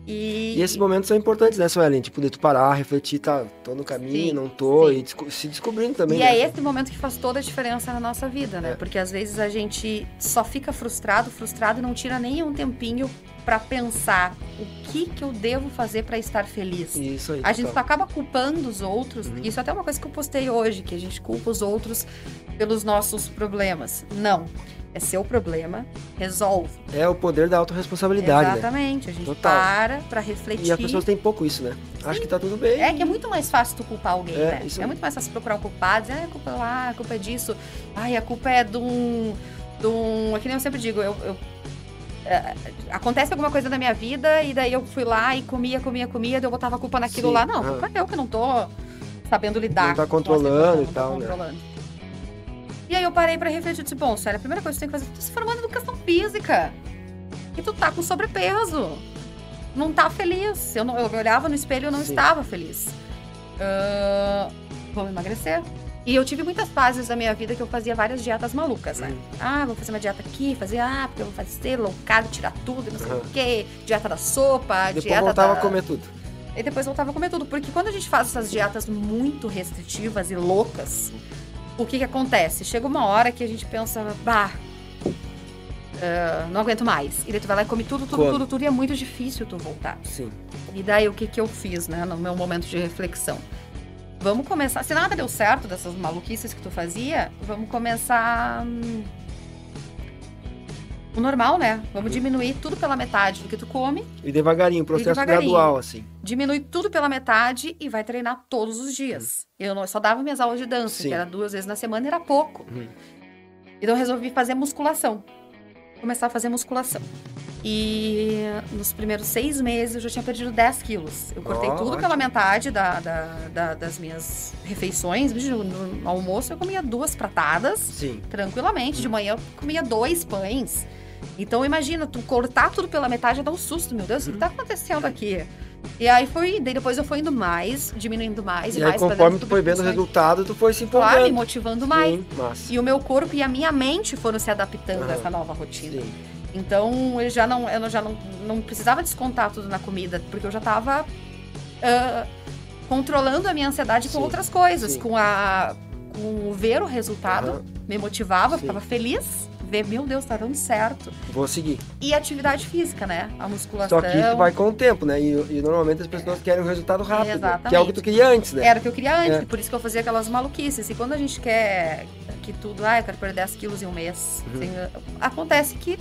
E... e esses momentos são importantes, né, Suelen? Tipo, de tu parar, refletir, tá, tô no caminho, sim, não tô, sim. e desco se descobrindo também. E né? é esse momento que faz toda a diferença na nossa vida, né? É. Porque às vezes a gente só fica frustrado, frustrado e não tira nem um tempinho para pensar o que que eu devo fazer para estar feliz. Isso aí. A gente só acaba culpando os outros. Uhum. Isso é até uma coisa que eu postei hoje, que a gente culpa os outros pelos nossos problemas. Não. É seu problema, resolve. É o poder da autorresponsabilidade. Né? Exatamente. Né? A gente Total. para para refletir. E as pessoas têm pouco isso, né? Sim. Acho que tá tudo bem. É que é muito mais fácil tu culpar alguém, é, né? É muito mais fácil procurar um culpado, dizer, ah, a culpa é lá, a culpa é disso. Ai, a culpa é de um. De um... É que nem eu sempre digo, eu, eu é, acontece alguma coisa na minha vida e daí eu fui lá e comia, comia, comia, daí eu botava a culpa naquilo Sim. lá. Não, a culpa é eu que não tô sabendo lidar. Não tá controlando e tal, né? E aí eu parei pra refletir, disse, bom, sério, a primeira coisa que você tem que fazer, tu tá se formando em educação física. E tu tá com sobrepeso. Não tá feliz. Eu, não, eu olhava no espelho e eu não Sim. estava feliz. Uh, vamos emagrecer. E eu tive muitas fases da minha vida que eu fazia várias dietas malucas, né? Uhum. Ah, vou fazer uma dieta aqui, fazer, ah, porque eu vou fazer low carb, tirar tudo, não sei uhum. o quê. Dieta da sopa, depois dieta voltava da... a comer tudo. E depois voltava a comer tudo. Porque quando a gente faz essas dietas muito restritivas e loucas, o que que acontece? Chega uma hora que a gente pensa, bah, uh, não aguento mais. E daí tu vai lá e come tudo, tudo, Quando? tudo, tudo, e é muito difícil tu voltar. Sim. E daí o que que eu fiz, né, no meu momento de reflexão? Vamos começar. Se nada deu certo dessas maluquices que tu fazia, vamos começar. Hum, o normal, né? Vamos diminuir tudo pela metade do que tu come. E devagarinho, processo devagarinho. gradual, assim. Diminui tudo pela metade e vai treinar todos os dias. Hum. Eu não, só dava minhas aulas de dança, Sim. que era duas vezes na semana, era pouco. Hum. Então eu resolvi fazer musculação. Começar a fazer musculação. E nos primeiros seis meses eu já tinha perdido 10 quilos. Eu cortei oh, tudo ótimo. pela metade da, da, da, das minhas refeições. No, no, almoço eu comia duas pratadas. Sim. Tranquilamente. De manhã eu comia dois pães. Então imagina, tu cortar tudo pela metade já dá um susto, meu Deus, o que tá acontecendo aqui? E aí foi, daí depois eu fui indo mais, diminuindo mais e, e aí, mais. conforme tu foi vendo o resultado, tu foi se empolgando. Claro, me motivando mais. Sim, massa. E o meu corpo e a minha mente foram se adaptando a essa nova rotina. Sim. Então eu já não, eu já não, não precisava descontar tudo na comida, porque eu já estava uh, controlando a minha ansiedade com sim, outras coisas, sim. com a com ver o resultado, uhum. me motivava, ficava feliz meu Deus, tá dando certo. Vou seguir. E atividade física, né? A musculação. Só que isso vai com o tempo, né? E, e normalmente as pessoas é. querem um resultado rápido. Exatamente. Que é o que tu queria antes, né? Era o que eu queria antes, é. por isso que eu fazia aquelas maluquices. E quando a gente quer que tudo, ah, eu quero perder 10 quilos em um mês, uhum. assim, acontece que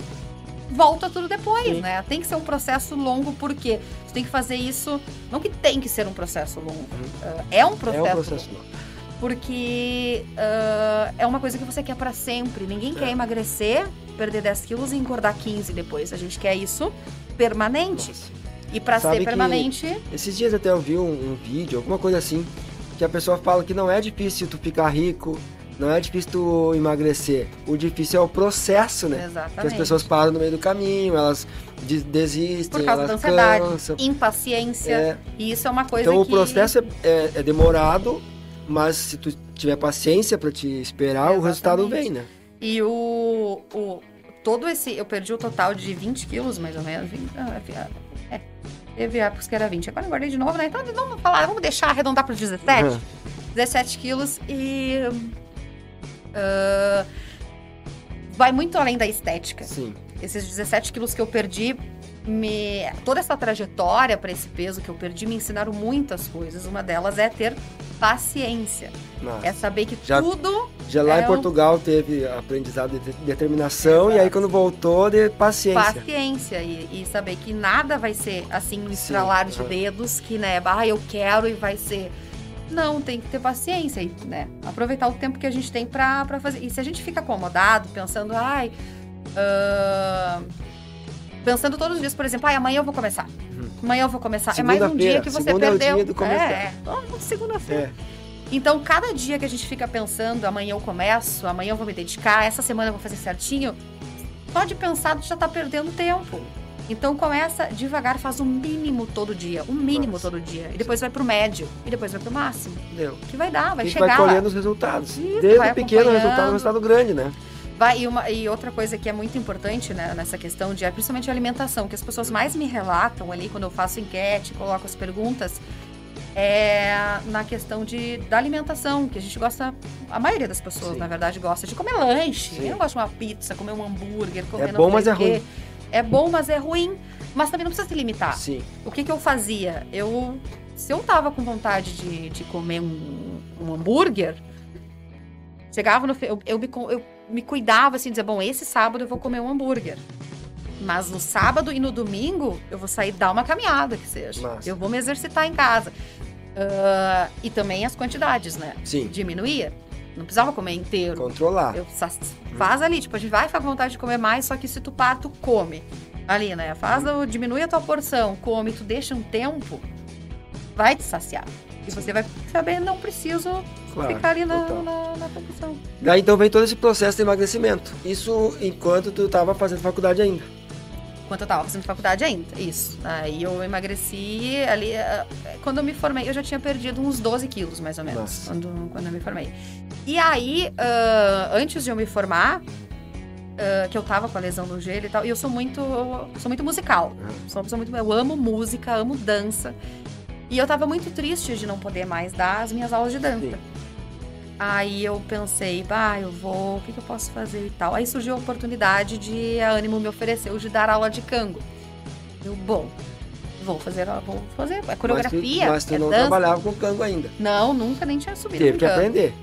volta tudo depois, Sim. né? Tem que ser um processo longo, porque você tem que fazer isso. Não que tem que ser um processo longo. Uhum. Uh, é um processo, é um processo longo. longo. Porque uh, é uma coisa que você quer para sempre. Ninguém é. quer emagrecer, perder 10 quilos e engordar 15 depois. A gente quer isso permanente. Nossa. E para ser permanente. Esses dias até eu vi um, um vídeo, alguma coisa assim, que a pessoa fala que não é difícil tu ficar rico, não é difícil tu emagrecer. O difícil é o processo, né? Exatamente. Que as pessoas param no meio do caminho, elas desistem, Por causa da ansiedade, cansam. impaciência. É. E isso é uma coisa então, que... Então o processo é, é, é, demorado, mas se tu tiver paciência para te esperar, Exatamente. o resultado vem, né? E o, o... Todo esse... Eu perdi o total de 20 quilos, mais ou menos. 20, é, teve épocas que era 20. Agora eu guardei de novo, né? Então vamos falar, vamos deixar arredondar para 17. Uhum. 17 quilos e Uh, vai muito além da estética. Sim. Esses 17 quilos que eu perdi, me, toda essa trajetória para esse peso que eu perdi me ensinaram muitas coisas. Uma delas é ter paciência. Nossa. É saber que já, tudo. Já lá é em Portugal um... teve aprendizado de determinação Exato. e aí quando voltou, de paciência. Paciência e, e, saber que nada vai ser assim no estralar de uhum. dedos, que né, ah, eu quero e vai ser não, tem que ter paciência e, né? Aproveitar o tempo que a gente tem pra, pra fazer. E se a gente fica acomodado, pensando, ai. Uh, pensando todos os dias, por exemplo, ai, amanhã eu vou começar. Amanhã eu vou começar. É mais um dia que você perdeu. É, o dia do começar. é, é. segunda-feira. É. Então, cada dia que a gente fica pensando, amanhã eu começo, amanhã eu vou me dedicar, essa semana eu vou fazer certinho, só de pensar, tu já tá perdendo tempo. Então começa devagar, faz o mínimo todo dia, o mínimo Nossa. todo dia. E depois vai pro médio, e depois vai pro máximo. Entendeu? Que vai dar, vai a gente chegar vai lá. colhendo os resultados. Isso, Desde o pequeno resultado, o resultado grande, né? Vai, e, uma- e outra coisa que é muito importante né, nessa questão de é principalmente a alimentação, que as pessoas mais me relatam ali quando eu faço enquete, coloco as perguntas, é na questão de, da alimentação, que a gente gosta, a maioria das pessoas, Sim. na verdade, gosta de comer lanche. Sim. Eu não gosto de uma pizza, comer um hambúrguer, comer É bom, mas é ruim. É bom, mas é ruim. Mas também não precisa se limitar. Sim. O que, que eu fazia? Eu, se eu tava com vontade de, de comer um, um hambúrguer, chegava no. Eu, eu, eu me cuidava assim, dizer, bom, esse sábado eu vou comer um hambúrguer. Mas no sábado e no domingo eu vou sair dar uma caminhada, que seja. Massa. Eu vou me exercitar em casa. Ah, e também as quantidades, né? Sim. Diminuía. Não precisava comer inteiro. Controlar. Eu sa- faz ali, tipo, a gente vai ficar com vontade de comer mais, só que se tu par, tu come. Ali, né? Faz, o- diminui a tua porção, come, tu deixa um tempo, vai te saciar. E você vai saber, não preciso Claro, ficar ali na, na, na posição. Daí então vem todo esse processo de emagrecimento. Isso enquanto tu tava fazendo faculdade ainda. Enquanto eu tava fazendo faculdade ainda, isso. Aí eu emagreci ali. eh, Quando eu me formei, eu já tinha perdido uns 12 quilos, mais ou menos. Nossa. Quando, quando eu me formei. E aí, ah, antes de eu me formar, ah, que eu tava com a lesão no joelho e tal, e eu sou muito. sou muito musical. Sou uma pessoa muito. Eu amo música, amo dança. E eu tava muito triste de não poder mais dar as minhas aulas de dança. Sim. Aí eu pensei, bah, eu vou, o que, que eu posso fazer e tal. Aí surgiu a oportunidade de a Ânimo me ofereceu de dar aula de cango. Eu, bom, vou fazer, vou fazer a coreografia, Mas tu, mas tu é não dança. trabalhava com cango ainda. Não, nunca nem tinha subido Teve que cango. aprender.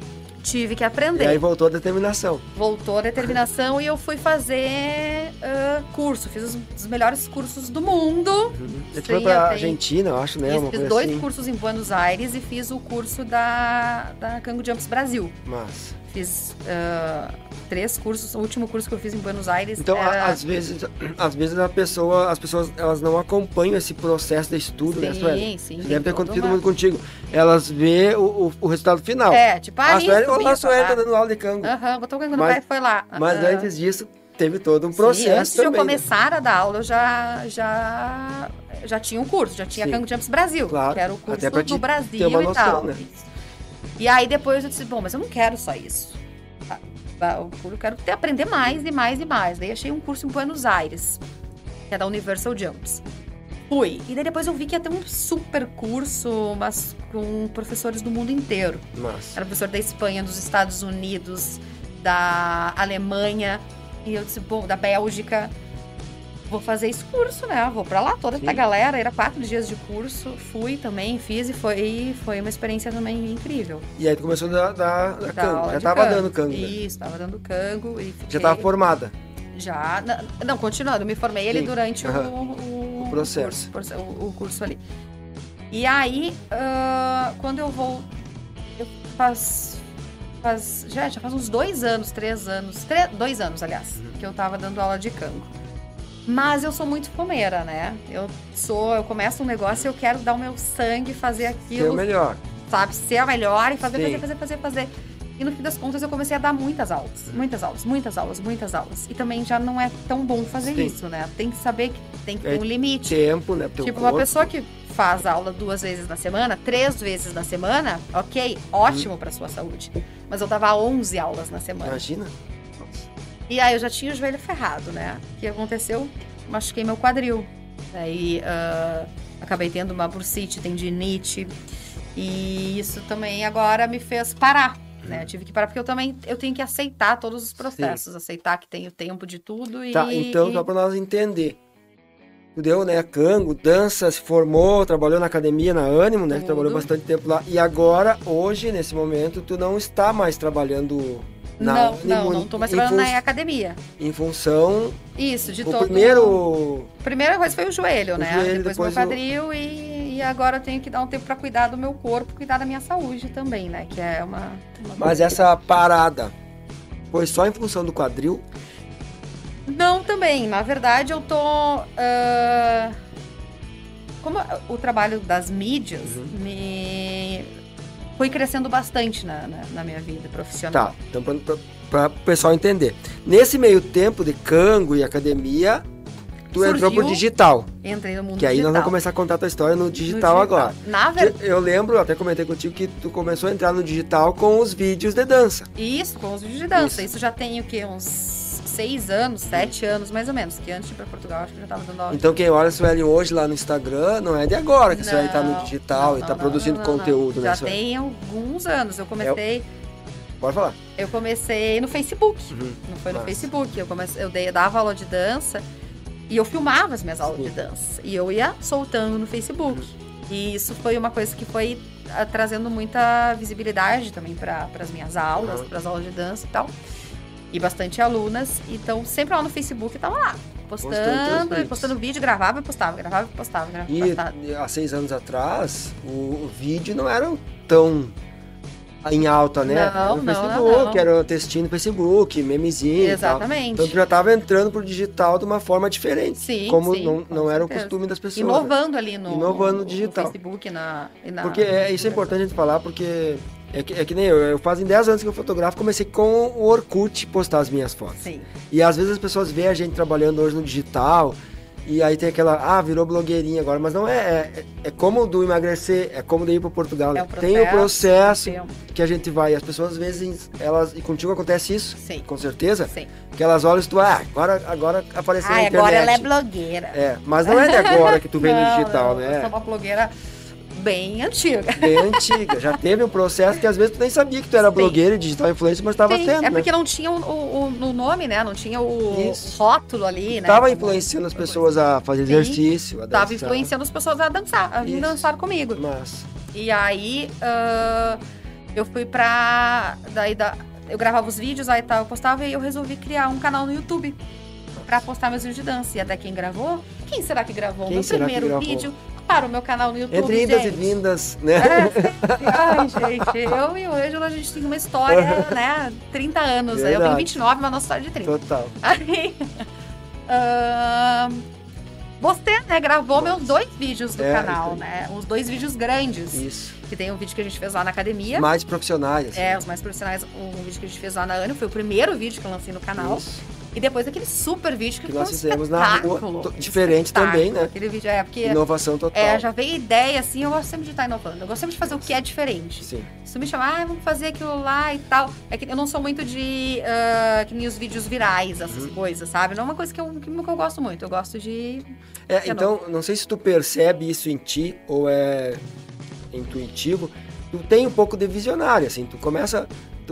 Tive que E aprender. aí voltou a determinação. Voltou a determinação e eu fui fazer ah, curso. Fiz os, os melhores cursos do mundo. Ele Sim, foi pra tenho. Argentina, eu acho, né? Fiz, fiz dois assim. cursos em Buenos Aires e fiz o curso da, da Cango Jumps Brasil. Mas. Fiz ah, três cursos. O último curso que eu fiz em Buenos Aires Então, a- era... às vezes, às vezes a pessoa, as pessoas, elas não acompanham esse processo de estudo, né, Sueli? Sim, sim. Deve ter acontecido uma- muito contigo. Elas vê o, o, o resultado final. É, tipo, a ah, Sueli, isso, olá, a Sueli tá dando aula de cango. Aham, botou o cango no pé e foi lá. Mas antes disso, teve todo um sim, processo antes de eu também. né? começar a dar aula, eu já, já, já tinha um curso, já tinha Sim. Cango Jumps Brasil, Claro, que era o curso do Brasil e noção, tal. né? E aí depois eu disse, bom, mas eu não quero só isso. Ah, Eu quero aprender mais e mais e mais. Daí achei um curso em Buenos Aires, que é da Universal Jumps. Fui. E daí depois eu vi que ia ter um super curso, mas com professores do mundo inteiro. Mas, Era professor da Espanha, dos Estados Unidos, da Alemanha, e eu disse, bom, da Bélgica. Vou fazer esse curso, né? Vou pra lá, toda Sim. a galera. Era quatro dias de curso. Fui também, fiz e foi, foi uma experiência também incrível. e aí tu começou a dar, dar, dar cango. Já tava cango. dando cango. né? Isso, tava dando cango. E Já fiquei- tava formada. Já. Não, não, continuando, me formei ele Sim. durante o, o, O processo. curso, o, o curso ali. E aí, ah, quando eu vou. Eu faz. faz já, já faz uns dois anos, três anos. tre- dois anos, aliás, Uhum. que eu tava dando aula de cango. Mas eu sou muito fomeira, né? Eu sou, eu começo um negócio e eu quero dar o meu sangue, fazer é aquilo, o melhor. sabe? Ser a melhor e fazer, Sim. fazer, fazer, fazer, fazer. E no fim das contas eu comecei a dar muitas aulas. Muitas aulas, muitas aulas, muitas aulas. E também já não é tão bom fazer Sim. isso, né? Tem que saber que tem que É ter um limite. Tempo, né? teu Tipo, corpo. uma pessoa que faz aula duas vezes na semana, três vezes na semana, ok, ótimo pra sua saúde. Mas eu dava 11 aulas na semana. Imagina. E aí eu já tinha o joelho ferrado, né? O que aconteceu? Machuquei meu quadril. Aí ah, acabei tendo uma bursite, tendinite. E isso também agora me fez parar. Né? Eu tive que parar porque eu também eu tenho que aceitar todos os processos, aceitar que tenho tempo de tudo e Tá, então e- só pra nós entender. Tu deu, né, cango, dança, se formou, trabalhou na academia, na Ânimo, né? Tudo. Trabalhou bastante tempo lá. E agora, hoje, nesse momento, tu não está mais trabalhando na não, não, não tô mais trabalhando na academia. Em função... Isso, de o todo. primeiro... Primeira coisa foi o joelho, O né? joelho, depois, depois meu o- quadril e, e agora eu tenho que dar um tempo pra cuidar do meu corpo, cuidar da minha saúde também, né? Que é uma. uma Mas essa parada foi só em função do quadril? Não, também. Na verdade, eu tô. ah, Como o trabalho das mídias Uhum. me foi crescendo bastante na, na, na minha vida profissional. Tá, então pra o pessoal entender. Nesse meio tempo de cango e academia, tu entrou surgiu- pro digital. Entrei no mundo Que aí digital. nós vamos começar a contar a tua história no No digital, agora. Na verdade, Eu, eu lembro, até comentei contigo que tu começou a entrar no digital com os vídeos de dança. isso, com os vídeos de dança. Isso. Isso, já tem o quê? Uns seis anos, sete anos, mais ou menos. Que antes de ir pra Portugal, acho que já tava dando aula. Então quem olha a Sueli hoje lá no Instagram, não é de agora que a Sueli tá no Não, digital não, e tá não, não, produzindo não, não, não. conteúdo, né, Já tem alguns anos. Eu comecei, Pode falar. eu comecei no Facebook. Uhum. Não foi no Massa. Facebook. Eu, comecei, eu, dei, eu dava aula de dança e eu filmava as minhas aulas de dança. E eu ia soltando no Facebook. E isso foi uma coisa que foi ah, trazendo muita visibilidade também para as minhas aulas, Uhum. para as aulas de dança e tal. E bastante alunas. Então, sempre lá no Facebook tava lá, Postando postando, postando vídeo, gravava e postava, gravava e postava, gravava e postava. há seis anos atrás, o, vídeo não era tão em alta, né? Não, era no Facebook, não, não. era textinho no Facebook, memezinho. Exatamente. Então já tava entrando pro digital de uma forma diferente. Sim, como sim, não, com não era o costume das pessoas. né? Inovando ali no, Inovando no no digital. Facebook na, na. Porque é, isso é importante a gente falar, porque é que, é que nem eu, eu fazem 10 anos que eu fotografo, comecei com o Orkut postar as minhas fotos. Sim. E às vezes as pessoas veem a gente trabalhando hoje no digital, e aí tem aquela, ah, virou blogueirinha agora, mas não é, é, é como do emagrecer, é como de ir para Portugal. É o tem o processo Tempo. que a gente vai, as pessoas às vezes, elas, e contigo acontece isso, Sim. com certeza, Sim. que elas olham e tu, ah, agora, agora apareceu na Ai, internet. agora ela é blogueira. É, mas não é de agora que tu vem no [LAUGHS] digital, não, Eu né? sou uma blogueira bem antiga. bem antiga. Já teve um processo que às vezes tu nem sabia que tu era Sim. blogueira e digital influencer, mas estava tendo, é né? porque não tinha o, o, o nome, né? Não tinha o Isso. rótulo ali, né? Tava influenciando as pessoas a fazer Sim. exercício, a Tava dançar. influenciando as pessoas a dançar, a Isso. dançar comigo. Mas, E aí, ah, eu fui pra. Daí da, eu gravava os vídeos, aí tá, eu postava e eu resolvi criar um canal no YouTube pra postar meus vídeos de dança. E até quem gravou? Quem será que gravou o Quem meu primeiro gravou? vídeo para o meu canal no YouTube? entre indas e gente? vindas, né? É, ai, gente, eu e o Ângelo, a gente tem uma história, né? 30 anos. aí Eu tenho Verdade. 29, mas nossa história é de 30. Total. Aí. ahn, você, né, gravou meus dois vídeos do É, canal, isso né? Os dois vídeos grandes. Isso. Que tem um vídeo que a gente fez lá na academia. Mais profissionais. assim. É, os mais profissionais, um vídeo que a gente fez lá na Ana, foi o primeiro vídeo que eu lancei no canal. Isso. E depois aquele super vídeo que, Que nós um fizemos na rua, diferente também, né? Aquele vídeo é porque Inovação total. é, já veio ideia assim, eu gosto sempre de estar inovando. Eu gosto sempre de fazer o que é diferente. Sim. Se tu me chamar, ah, vamos fazer aquilo lá e tal. É que eu não sou muito de. ah, que nem os vídeos virais, essas Uhum. coisas, sabe? Não é uma coisa que eu, que eu gosto muito. Eu gosto de. É, então, não sei se tu percebe isso em ti ou é intuitivo. Tu tem um pouco de visionário, assim. Tu começa,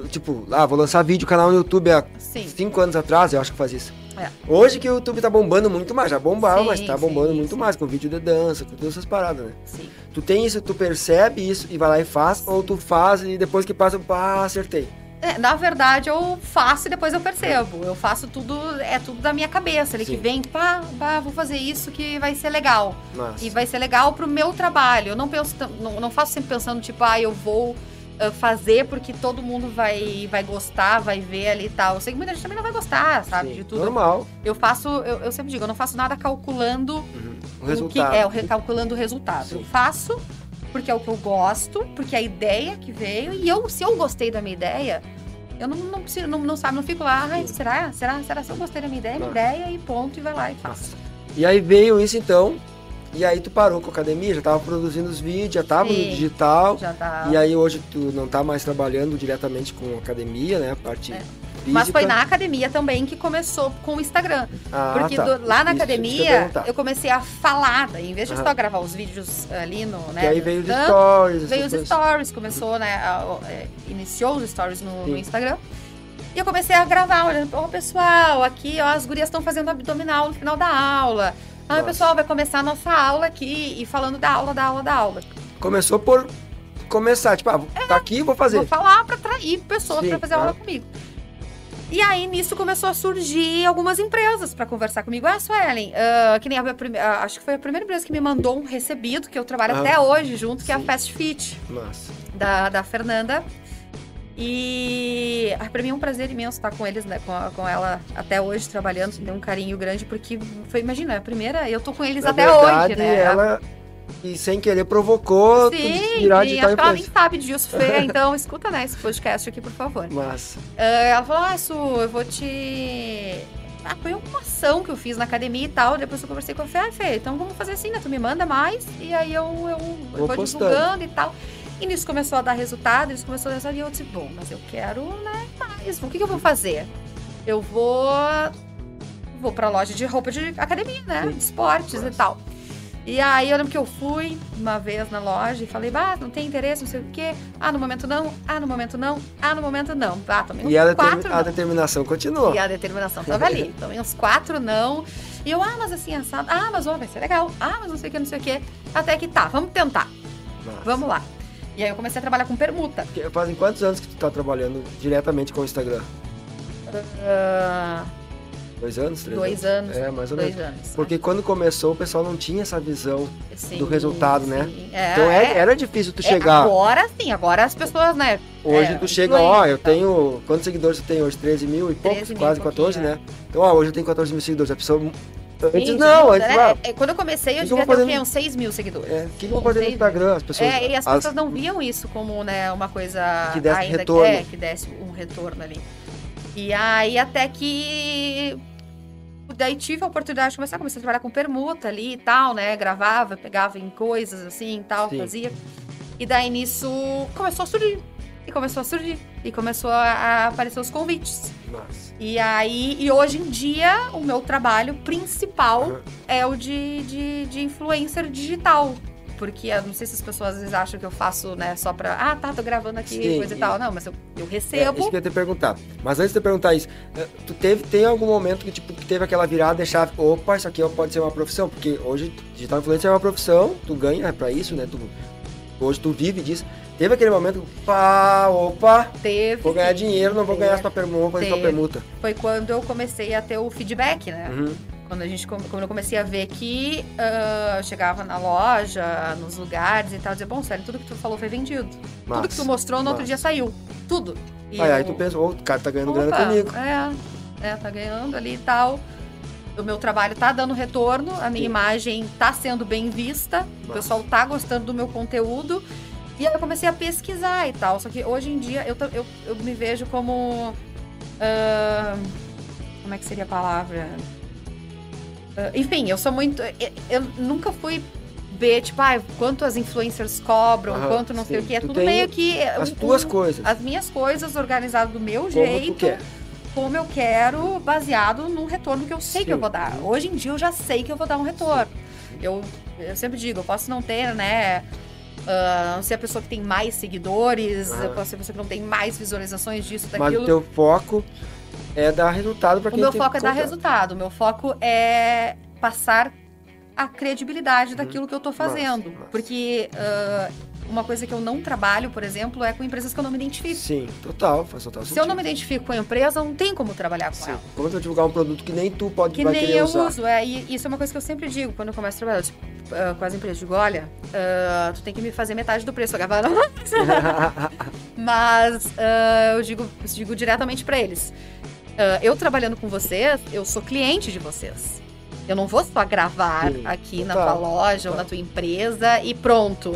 tipo, ah, vou lançar vídeo, canal no YouTube há Sim. cinco anos atrás, eu acho que faz isso. É. Hoje que o YouTube tá bombando muito mais, já bombava, Sim, mas tá sim, bombando muito sim. mais, com vídeo de dança, com todas essas paradas, né? Sim. Tu tem isso, tu percebe isso e vai lá e faz, ou tu faz e depois que passa, pá, acertei. É, na verdade, eu faço e depois eu percebo. Eu faço tudo, é tudo da minha cabeça. Ele que Sim. vem, pá, pá, vou fazer isso que vai ser legal. Mas, E vai ser legal pro meu trabalho. Eu não penso, não, não faço sempre pensando, tipo, ah, eu vou ah, fazer porque todo mundo vai, vai gostar, vai ver ali e tal. Eu sei que muita gente também não vai gostar, sabe? sim, De tudo. normal. Eu faço, eu, eu sempre digo, eu não faço nada calculando O o resultado. que é, o recalculando o resultado. Sim. Eu faço porque é o que eu gosto, porque é a ideia que veio, e eu, se eu gostei da minha ideia, eu não, não preciso, não, não sabe, não fico lá, ai, será? Será? Será se eu gostei da minha ideia? Minha Nossa. ideia e ponto, e vai lá e faço. E aí veio isso então, e aí tu parou com a academia, já tava produzindo os vídeos, já tava no Sim. digital. Já tá. E aí hoje tu não tá mais trabalhando diretamente com a academia, né? A parte É. Mas foi na academia também que começou com o Instagram. Ah, Porque tá. do- lá na Isso, eu academia eu comecei a falar, daí, em vez de Aham. só gravar os vídeos ali no. Né, E aí no veio os stories. Veio os stories, começou, né? a- o- é, iniciou os stories no, no. Instagram. E eu comecei a gravar, olhando, ó, pessoal, aqui, ó, as gurias estão fazendo abdominal no final da aula. Ah, Nossa. pessoal, vai começar a nossa aula aqui e falando da aula, da aula, da aula. Começou por começar, tipo, ah, tá aqui, vou fazer. Vou falar pra atrair pessoas Sim, pra fazer tá. aula comigo. E aí, nisso, começou a surgir algumas empresas pra conversar comigo. Ah, Suelen, ah, que nem a minha prime- ah, acho que foi a primeira empresa que me mandou um recebido, que eu trabalho Ah. até hoje junto, que é a Sim. Fast Fit. Massa. da, da Fernanda. E ah, pra mim é um prazer imenso estar com eles, né? Com, a- com ela até hoje trabalhando. Tem um carinho grande, porque foi, imagina, é a primeira, eu tô com eles Na até verdade, hoje, né? ela, e sem querer, provocou tu Sim, virar e digital acho que ela nem sabe disso, Fê. [LAUGHS] Então escuta, né, esse podcast aqui, por favor. Massa. Ah, ela falou, ah, Su, eu vou te... ah, foi uma ação que eu fiz na academia e tal. Depois eu conversei com a Fê, ah, Fê, então vamos fazer assim, né? Tu me manda mais e aí eu, eu, eu vou, postando. divulgando e tal. E nisso começou a dar resultado, isso começou a dar resultado. E eu disse, bom, mas eu quero, né, mais. O que, que eu vou fazer? Eu vou. Vou pra loja de roupa de academia, né? De esportes e tal. E aí eu lembro que eu fui uma vez na loja e falei, bah, não tem interesse, não sei o quê. Ah, no momento não. Ah, no momento não. Ah, no momento não. Ah, tomei uns E a, quatro a não. determinação continua. E a determinação tava ali. [LAUGHS] Tomei uns quatro não. E eu, ah, mas assim, assado. Ah, mas ó, vai ser legal. Ah, mas não sei o que, não sei o que. Até que tá, vamos tentar. Nossa. Vamos lá. E aí eu comecei a trabalhar com permuta. Fazem quantos anos que tu tá trabalhando diretamente com o Instagram? Ah, Dois anos? Três dois anos. É, mais ou menos. Dois anos. Porque quando começou, o pessoal não tinha essa visão. Sim, do resultado, né? sim. É, então é- é- era difícil tu é, chegar. agora sim, agora as pessoas, né? Hoje é, tu chega, ó, eu e tal. tenho. Quantos seguidores tu tem hoje? 13 mil e poucos? 13 mil quase e 14, pouquinho, né? Então, ó, hoje eu tenho 14 mil seguidores. A pessoa. Antes Gente, não, antes é, é, quando eu comecei, eu devia ter o fazer quê? no- Uns 6 mil seguidores. É, o que, que eu vou fazer no Instagram? As pessoas. É, e as as- pessoas não viam isso como, né, uma coisa Que desse ainda retorno. Que, é, que desse um retorno ali. E aí até que daí tive a oportunidade de começar, comecei a trabalhar com permuta ali e tal, né? Gravava, pegava em coisas assim e tal, Sim. fazia. E daí nisso começou a surgir. E começou a surgir. E começou a a aparecer os convites. Nossa. E aí, e hoje em dia, o meu trabalho principal é o de, de, de influencer digital. Porque eu não sei se as pessoas às vezes acham que eu faço, né, só pra. Ah, tá, tô gravando aqui, Sim, coisa e tal. Não, mas eu, eu É, recebo. isso que eu ia te perguntar. Mas antes de eu perguntar isso, eh, tu teve, tem algum momento que, tipo, que teve aquela virada e chave, opa, isso aqui pode ser uma profissão? Porque hoje digital influencer é uma profissão, tu ganha pra isso, né? Tu, hoje tu vive disso. Teve aquele momento, pá, opa, teve. vou ganhar sim, dinheiro, não vou ganhar sua permuta, vou fazer sua permuta. Foi quando eu comecei a ter o feedback, né? Uhum. Quando, a gente, quando eu comecei a ver que ah, eu chegava na loja, nos lugares e tal, dizia, bom, sério, tudo que tu falou foi vendido. Tudo que tu mostrou no outro massa. dia saiu. Tudo. E Aí, aí eu- tu pensa, ô, o cara tá ganhando Opa, grana comigo. É, é, tá ganhando ali e tal. O meu trabalho tá dando retorno, a minha Sim. imagem tá sendo bem vista, o Massa. pessoal tá gostando do meu conteúdo. E aí eu comecei a pesquisar e tal. Só que hoje em dia eu, eu, eu me vejo como. ah, como é que seria a palavra? Ah, enfim, eu sou muito. Eu, eu nunca fui ver, tipo, ah, quanto as influencers cobram, Aham, quanto não sei sim. o que. É Tu tudo meio que. As um- tuas coisas, as minhas coisas organizadas do meu como jeito, tu quer. Como eu quero, baseado no retorno que eu sei que eu Sim. vou dar. Hoje em dia eu já sei que eu vou dar um retorno. Eu, eu sempre digo, eu posso não ter, né? ah, não ser a pessoa que tem mais seguidores, Aham. eu posso ser a pessoa que não tem mais visualizações disso, Mas daquilo. o teu foco é dar resultado pra O quem meu te foco é dar resultado. O meu foco é passar a credibilidade daquilo que eu tô fazendo. Uhum. massa. Porque ah, uma coisa que eu não trabalho, por exemplo, é com empresas que eu não me identifico. Sim, total, faz total Se sentido. eu não me identifico com a empresa, não tem como trabalhar com Sim. ela. Como tu vai divulgar um produto que nem tu pode Que vai nem querer eu usar? uso, é, e isso é uma coisa que eu sempre digo quando eu começo a trabalhar tipo, ah, com as empresas. Digo, olha, ah, tu tem que me fazer metade do preço. Eu não, [LAUGHS] Mas ah, eu digo, eu digo diretamente pra eles. Eu trabalhando com vocês, eu sou cliente de vocês. Eu não vou só gravar Sim, aqui na total, tua loja ou total. na tua empresa e pronto.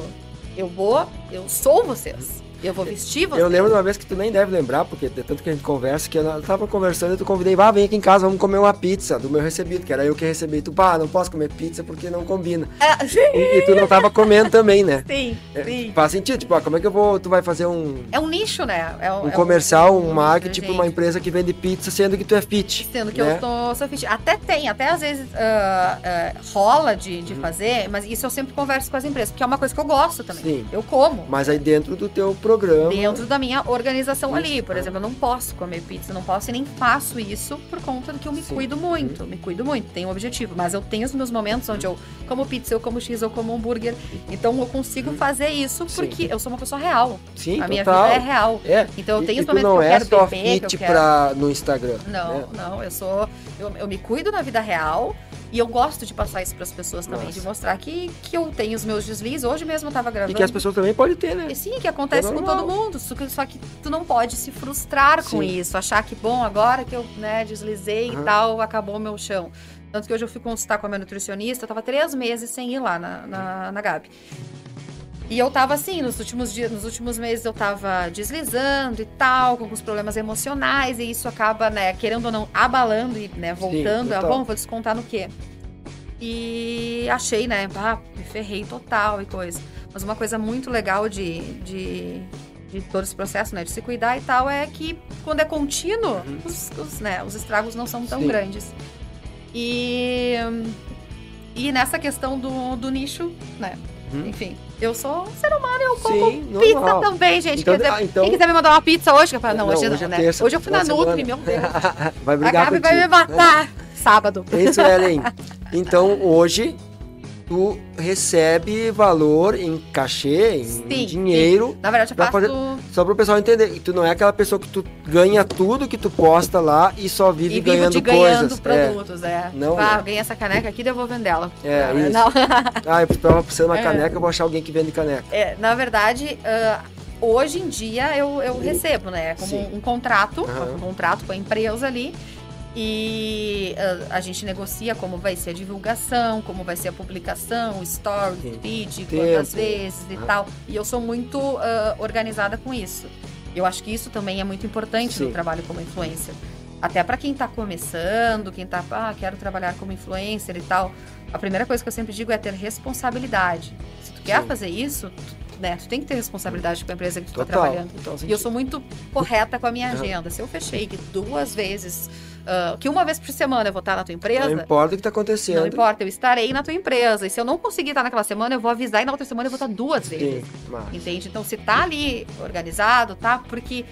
Eu vou, eu sou vocês. Eu vou vestir vocês. Eu lembro de uma vez que tu nem deve lembrar, porque de tanto que a gente conversa, que eu tava conversando e tu convidei, vá, vem aqui em casa, vamos comer uma pizza do meu recebido, que era eu que recebi. Tu, pá, não posso comer pizza porque não combina. É, E, e tu não tava comendo também, né? [LAUGHS] sim, É, sim. Faz sentido, tipo, ah, como é que eu vou, tu vai fazer um, É um nicho, né? É um é comercial, um nicho, marketing pra gente. uma empresa que vende pizza, sendo que tu é fit. Sendo que né? eu tô sou fit. Até tem, até às vezes ah, ah, rola de, de fazer, mas isso eu sempre converso com as empresas, porque é uma coisa que eu gosto também. Sim. Eu como. Mas aí dentro do teu programa. Dentro da minha organização Isso, ali. Por exemplo, eu não posso comer pizza, não posso e nem faço isso por conta do que eu me Sim. cuido muito. Me cuido muito, tenho um objetivo. Mas eu tenho os meus momentos onde eu como pizza, eu como X, eu como hambúrguer. Então eu consigo fazer isso Uhum. Sim. porque eu sou uma pessoa real. Sim, A minha total. vida é real. É. Então eu tenho e os momentos que eu é quero só beber, que eu quero. pra, no Instagram. Não, né? não, eu sou. Eu, eu me cuido na vida real e eu gosto de passar isso pras pessoas também, Nossa. de mostrar que, que eu tenho os meus deslizes. Hoje mesmo eu tava gravando. E que as pessoas também podem ter, né? E sim, que acontece É com todo mundo. Só que, tu não pode se frustrar com Sim. isso, achar que, bom, agora que eu né, deslizei Aham. e tal, acabou o meu chão. Tanto que hoje eu fui consultar com a minha nutricionista, eu tava três meses sem ir lá na, na, na Gabi. E eu tava assim, nos últimos dias, nos últimos meses eu tava deslizando e tal, com alguns problemas emocionais, e isso acaba, né, querendo ou não, abalando e, né, voltando. Sim, ah, bom, vou descontar no quê? E achei, né, ah, me ferrei total e coisa. Mas uma coisa muito legal de, de, de todo esse processo, né, de se cuidar e tal, é que quando é contínuo, Uhum. os, os, né, os estragos não são tão Sim. grandes. E, e nessa questão do, do nicho, né, Uhum. enfim, eu sou um ser humano, eu como Sim, pizza normal. também, gente. Então- ah, então- Quem quiser me mandar uma pizza hoje, eu falo, não, Não, hoje, hoje é não, né? terça, hoje eu fui na Nutri, meu [LAUGHS] Deus. Vai A brigar Gabi vai me matar sábado. É isso, Ellen. Então, hoje, tu recebe valor em cachê, em Sim, dinheiro, Na verdade, eu faço fazer- só para o pessoal entender. E tu não é aquela pessoa que tu ganha tudo que tu posta lá e só vive e ganhando de ganhando coisas. É. produtos, é. Não, ah, né? ganhei essa caneca aqui, eu vou vendê-la. É, Ah, isso. Não. Ah, eu tava precisando de uma [LAUGHS] É. caneca, eu vou achar alguém que vende caneca. É, na verdade, ah, hoje em dia eu, eu recebo, né? Como Sim. um, contrato, Aham. um contrato com a empresa ali. E ah, a gente negocia como vai ser a divulgação, como vai ser a publicação, o story, Sim. feed, Tempo. quantas vezes e Aham. tal. E eu sou muito ah, organizada com isso. Eu acho que isso também é muito importante Sim. no trabalho como influencer. Até para quem tá começando, quem tá, ah, quero trabalhar como influencer e tal. A primeira coisa que eu sempre digo é ter responsabilidade. Se tu quer Sim. fazer isso, tu, né, tu tem que ter responsabilidade com a empresa que tu tá Total. trabalhando. Total E eu sou muito correta com a minha agenda. Se eu fechei duas vezes, ah, que uma vez por semana eu vou estar na tua Não empresa, importa o que tá acontecendo. não importa, eu estarei na tua empresa. E se eu não conseguir estar naquela semana, eu vou avisar e na outra semana eu vou estar duas vezes. Sim, mas... Entende? Então, se tá ali organizado, tá? Porque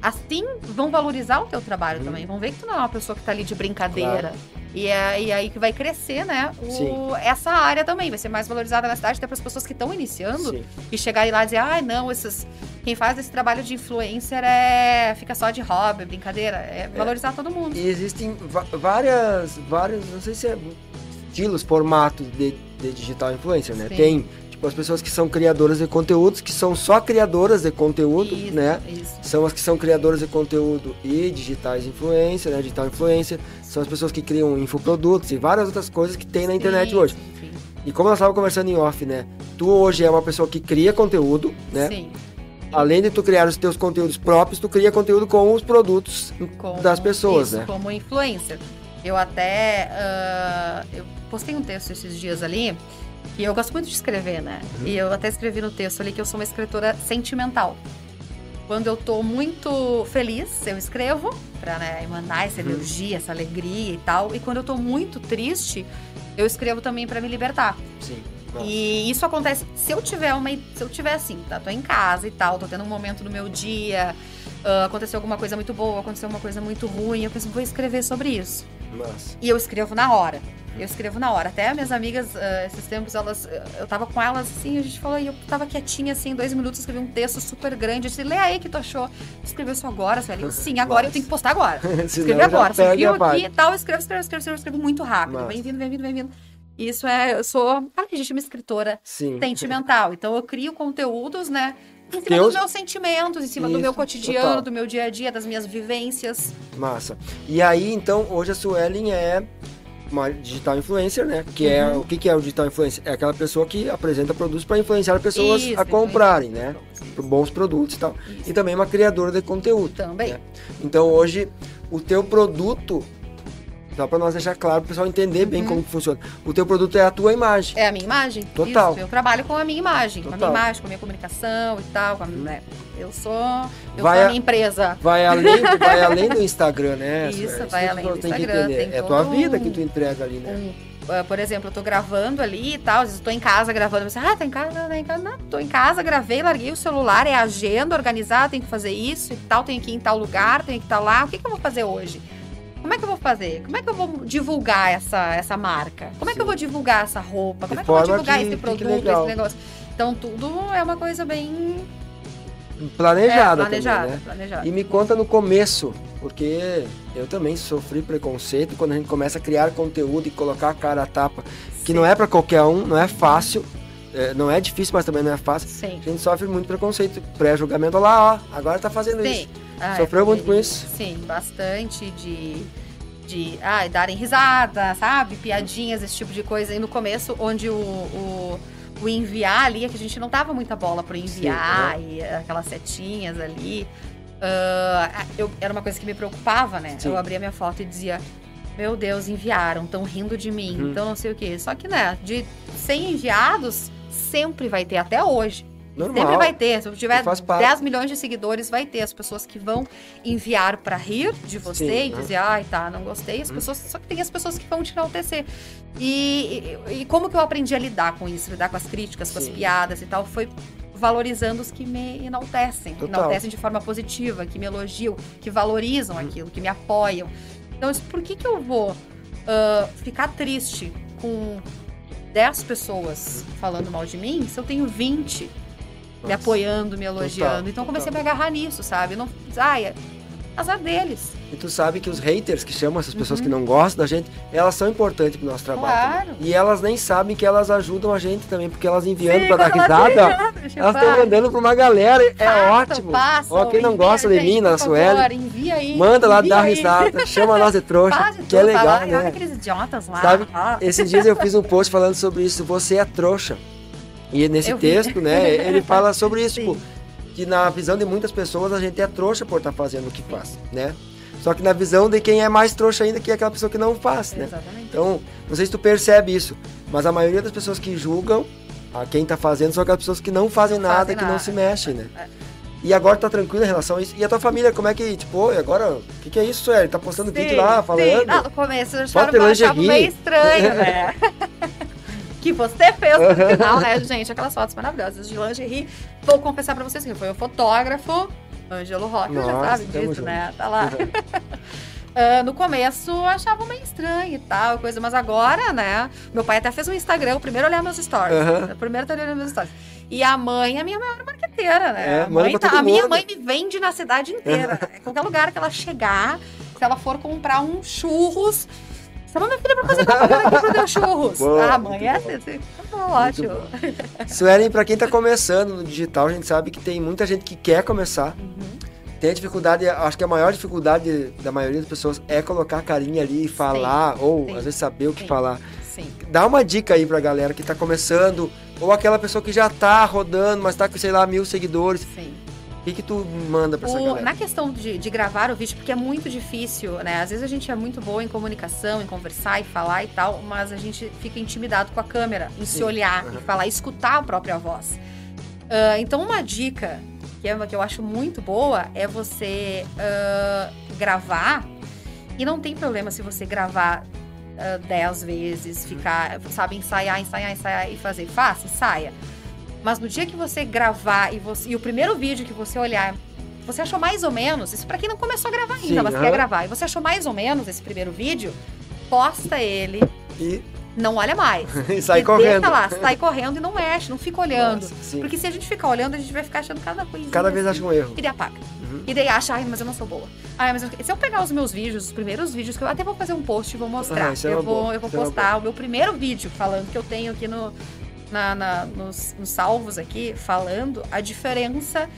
assim vão valorizar o teu trabalho Uhum. também. Vão ver que tu não é uma pessoa que tá ali de brincadeira. E, é, e aí que vai crescer, né? o- essa área também. Vai ser mais valorizada na cidade, até para as pessoas que estão iniciando Sim. e chegarem lá e dizer, ai, não, esses. Quem faz esse trabalho de influencer é. fica só de hobby, brincadeira. É valorizar todo mundo. E existem várias, vários, não sei se é estilos, formatos de, de digital influencer, né? Sim. Tem, tipo, as pessoas que são criadoras de conteúdos, que são só criadoras de conteúdo, Isso, né? Isso. São as que são criadoras de conteúdo e digitais influencer, né? Digital influencer. São as pessoas que criam infoprodutos e várias outras coisas que tem na internet Sim, hoje. E como nós estávamos conversando em off, né? Tu hoje é uma pessoa que cria conteúdo, né? Sim. Além de tu criar os teus conteúdos próprios, tu cria conteúdo com os produtos Como- das pessoas, isso, né? Como influencer. Eu até. ah, eu postei um texto esses dias ali. E eu gosto muito de escrever, né? Uhum. E eu até escrevi no texto ali que eu sou uma escritora sentimental. Quando eu tô muito feliz, eu escrevo pra né, emanar essa Uhum. energia, essa alegria e tal. E quando eu tô muito triste, eu escrevo também pra me libertar. Sim. Nossa. E isso acontece se eu tiver uma. Se eu tiver assim, tá? Tô em casa e tal, tô tendo um momento no meu dia, ah, aconteceu alguma coisa muito boa, aconteceu uma coisa muito ruim, eu penso, vou escrever sobre isso. Nossa. E eu escrevo na hora. Eu escrevo na hora. Até minhas amigas, ah, esses tempos, elas. Eu tava com elas assim, a gente falou, e eu tava quietinha, assim, dois minutos, escrevi um texto super grande. Eu disse, lê aí que tu achou. Escreveu isso agora, Sueli? Sim, agora eu tenho que postar agora. [LAUGHS] Escrevi agora. Viu aqui e tal, escrevo, escrevo, escrevo, escrevo, escrevo muito rápido. Massa. Vem vindo, vem vindo, vem vindo. Isso é, eu sou, a legítima escritora Sim. sentimental. Então eu crio conteúdos, né? Em cima dos meus sentimentos, em cima do Isso, meu cotidiano, total. do meu dia a dia, das minhas vivências. Massa. E aí, então, hoje a Suelen é uma digital influencer, né? Que é Uhum. o que, que é o digital influencer? É aquela pessoa que apresenta produtos para influenciar pessoas Isso, a comprarem, né? Bons produtos e tal. Isso. E também uma criadora de conteúdo. Também. É. Então, hoje o teu produto só para nós deixar claro, para o pessoal entender bem Uhum. como que funciona. O teu produto é a tua imagem. É a minha imagem? Total. Isso, eu trabalho com a minha imagem. Com a Total. minha imagem, com a minha comunicação e tal. Com a minha, né? Eu sou. Eu Vai sou a- minha empresa. Vai além, vai além do Instagram, né? [LAUGHS] Isso, Suelen? vai que além do que Instagram, entender. tem É a tua vida que tu entrega ali, né? Um, ah, por exemplo, eu tô gravando ali e tal, às vezes eu tô em casa gravando, você, ah, tá em casa, tá em casa, não, tô em casa, gravei, larguei o celular, é agenda, organizar, tenho que fazer isso e tal, tenho que ir em tal lugar, tenho que estar lá, o que, que eu vou fazer hoje? Como é que eu vou fazer? Como é que eu vou divulgar essa, essa marca? Como é que Sim. eu vou divulgar essa roupa? Como De é que eu vou divulgar que esse produto, esse negócio? Então, tudo é uma coisa bem Planejada, é, planejada, também, né? planejada. E me conta no começo, porque eu também sofri preconceito quando a gente começa a criar conteúdo e colocar a cara a tapa, que não é para qualquer um, não é fácil, é, não é difícil, mas também não é fácil. Sim. A gente sofre muito preconceito, pré-julgamento Olha lá, ó, agora tá fazendo Sim. isso. Ah, Sofreu é, muito com isso? Sim, bastante de de ah, darem risada, sabe? Piadinhas, esse tipo de coisa. E no começo, onde o, o, o enviar ali, é que a gente não dava muita bola para enviar Sim, e aquelas setinhas ali. Uh, eu, era uma coisa que me preocupava, né? Sim. Eu abria minha foto e dizia, meu Deus, enviaram, estão rindo de mim, então não sei o quê. Só que, né, de 100 enviados, sempre vai ter, até hoje. Normal. Sempre vai ter. Se eu tiver 10 milhões de seguidores, vai ter as pessoas que vão enviar para rir de você Sim, e né? dizer, ai, tá, não gostei. As hum. pessoas, só que tem as pessoas que vão te enaltecer. E, e, e, como que eu aprendi a lidar com isso, lidar com as críticas, com Sim. as piadas e tal, foi valorizando os que me enaltecem, Total. enaltecem de forma positiva, que me elogiam, que valorizam hum. aquilo, que me apoiam. Então, por que que eu vou uh, ficar triste com 10 pessoas falando mal de mim se eu tenho 20 me apoiando, me elogiando. Total, então comecei total. a me agarrar nisso, sabe? Não, ai, é azar deles. E tu sabe que os haters, que chamam essas pessoas uhum. que não gostam da gente, elas são importantes pro nosso trabalho. Claro. E elas nem sabem que elas ajudam a gente também, porque elas enviando para dar risada, [LAUGHS] elas estão mandando para uma galera, é ótimo. Passa, Ó, quem não gosta de mim, na Sueli, manda lá dar risada, chama nós de [LAUGHS] trouxa, que é legal, lá, né? Olha aqueles idiotas lá. Sabe, esses dias eu fiz um post falando sobre isso, você é trouxa. E nesse eu texto, vi. né, [LAUGHS] ele fala sobre isso, tipo, que na visão de muitas pessoas a gente é trouxa por estar tá fazendo o que faz, né? Só que na visão de quem é mais trouxa ainda, que é aquela pessoa que não faz, né? Exatamente. Então, não sei se tu percebe isso, mas a maioria das pessoas que julgam a quem tá fazendo são aquelas pessoas que não fazem não nada, fazem que nada. não se mexem, né? É. E agora tá tranquilo em relação a isso. E a tua família, como é que, tipo, agora, o que, que é isso, Ele Tá postando sim, vídeo lá, falando? Sim. Não, no começo eu achava meio estranho, né? [LAUGHS] que você fez no final, né, gente? Aquelas fotos maravilhosas de lingerie. Vou confessar pra vocês que foi o fotógrafo, Ângelo Roque, já sabe disso, né? Tá lá. Uh, [LAUGHS] no começo eu achava meio estranho e tal, coisa, mas agora, né? Meu pai até fez um Instagram, o primeiro olhar meus stories. Uhum. O primeiro tá olhando meus stories. E a mãe é a minha maior marqueteira, né? É, a, mãe tá, a minha mãe me vende na cidade inteira. Qualquer lugar que ela chegar, se ela for comprar um churros, Chama minha filha pra fazer propaganda aqui pro churros. Boa, ah, mãe, é assim. Tá ótimo. Suelen, pra quem tá começando no digital, a gente sabe que tem muita gente que quer começar. Uhum. Tem a dificuldade, acho que a maior dificuldade da maioria das pessoas é colocar a carinha ali e falar, sim, ou sim, às vezes saber o que sim, falar. Sim. Dá uma dica aí pra galera que tá começando, ou aquela pessoa que já tá rodando, mas tá com, sei lá, mil seguidores. Sim que, que tu manda pra essa o, galera? Na questão de, de, gravar o vídeo, porque é muito difícil, né? Às vezes a gente é muito boa em comunicação, em conversar e falar e tal, mas a gente fica intimidado com a câmera, em Sim. se olhar uhum. e falar, escutar a própria voz. Uh, então, uma dica que, é, que eu acho muito boa é você uh, gravar. E não tem problema se você gravar uh, dez vezes, uhum. ficar, sabe, ensaiar, ensaiar, ensaiar e fazer. Faça, saia. Mas no dia que você gravar e, você, e o primeiro vídeo que você olhar, você achou mais ou menos, isso para quem não começou a gravar ainda, Sim, mas quer gravar, e você achou mais ou menos esse primeiro vídeo, posta ele. E não olha mais. [LAUGHS] e sai e correndo. Deixa lá, sai correndo e não mexe, não fica olhando. Nossa, Porque se a gente ficar olhando, a gente vai ficar achando cada coisa. Cada vez acha um erro. E daí apaga. Uhum. E daí acha, ai, mas eu não sou boa. Ai, mas eu... se eu pegar os meus vídeos, os primeiros vídeos, que eu até vou fazer um post e vou mostrar. Ah, é eu, vou, eu vou é postar o meu primeiro vídeo falando que eu tenho aqui no, na, na nos, nos, salvos aqui, falando a diferença.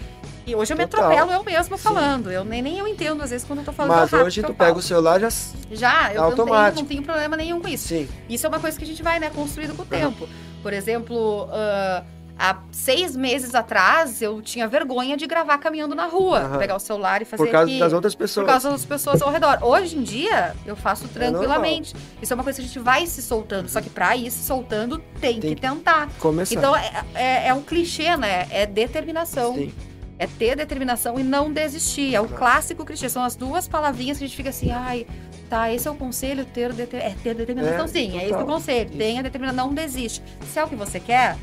E hoje eu me atropelo eu mesma falando. Eu nem, nem eu entendo, às vezes, quando eu tô falando Mas hoje tu pega o celular já. Já, eu automático. Não, tenho, não tenho problema nenhum com isso. Sim. Isso é uma coisa que a gente vai, né, construindo com o tempo. Por exemplo, uh, há seis meses atrás, eu tinha vergonha de gravar caminhando na rua, uhum. pegar o celular e fazer Por causa aqui, das outras pessoas. Por causa das pessoas ao redor. Hoje em dia, eu faço é tranquilamente. É Isso é uma coisa que a gente vai se soltando. Só que pra ir se soltando, tem, tem que tentar. Começar. Então, é, é, é, um clichê, né? É determinação. Sim. É ter determinação e não desistir. É o clássico clichê. São as duas palavrinhas que a gente fica assim, ai, tá, esse é o conselho, ter, deter... é, ter determinação. É, sim, total. é esse o conselho. Isso. Tenha determinação, não desiste. Se é o que você quer,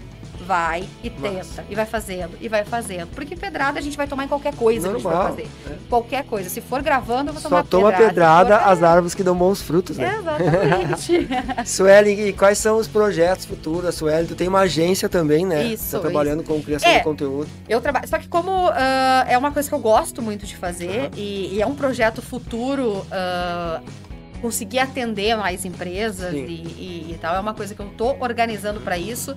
vai e tenta, e vai fazendo, e vai fazendo. Porque pedrada a gente vai tomar em qualquer coisa Normal, que a gente vai fazer. É. Qualquer coisa. Se for gravando, eu vou tomar Só toma pedrada, pedrada as árvores que dão bons frutos, né? Exatamente. [LAUGHS] Sueli, e quais são os projetos futuros? Sueli, tu tem uma agência também, né? Isso. Tá trabalhando isso. com criação é, de conteúdo. Eu trabalho. Só que como uh, é uma coisa que eu gosto muito de fazer, uhum. e, e, é um projeto futuro. Uh, conseguir atender mais empresas e, e, e, tal. É uma coisa que eu tô organizando para isso.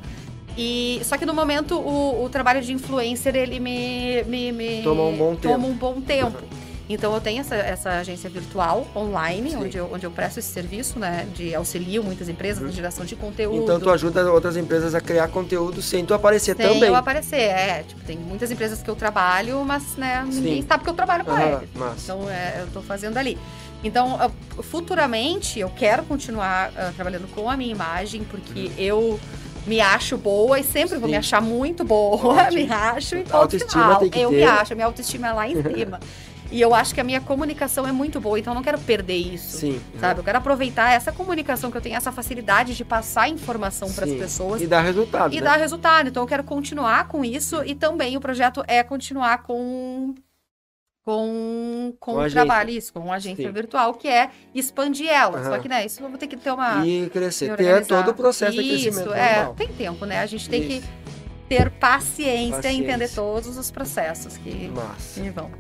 E, só que no momento o, o trabalho de influencer ele me, me, me toma um bom tempo. Toma um bom tempo. Uhum. Então eu tenho essa, essa agência virtual online, onde eu, onde eu presto esse serviço, né? De auxilio muitas empresas na geração de conteúdo. Então tu ajuda outras empresas a criar conteúdo sem tu aparecer sem também. eu aparecer, é. Tipo, tem muitas empresas que eu trabalho, mas né, ninguém Sim. sabe que eu trabalho com Aham, eles. massa. Então, é, eu tô fazendo ali. Então, ah, futuramente, eu quero continuar ah, trabalhando com a minha imagem, porque eu me acho boa e sempre vou Uhum. Sim. me achar muito boa. [LAUGHS] Ótimo. Me acho e ponto final. eu ter. me acho, a minha autoestima é lá em cima. [LAUGHS] e eu acho que a minha comunicação é muito boa, então eu não quero perder isso. Sim. Sabe? Eu quero aproveitar essa comunicação que eu tenho, essa facilidade de passar informação para as pessoas E dá resultado. e né? dar resultado. Então eu quero continuar com isso e também o projeto é continuar com com, com Com o trabalho, isso, com uma agência Sim. virtual, que é expandir ela. Aham. Só que, né, isso eu vou ter que ter uma. E crescer. Ter todo o processo de Isso, crescimento é, normal. tem tempo, né? A gente tem Isso. que ter paciência, Paciência. e entender todos os processos que, Massa. que vão.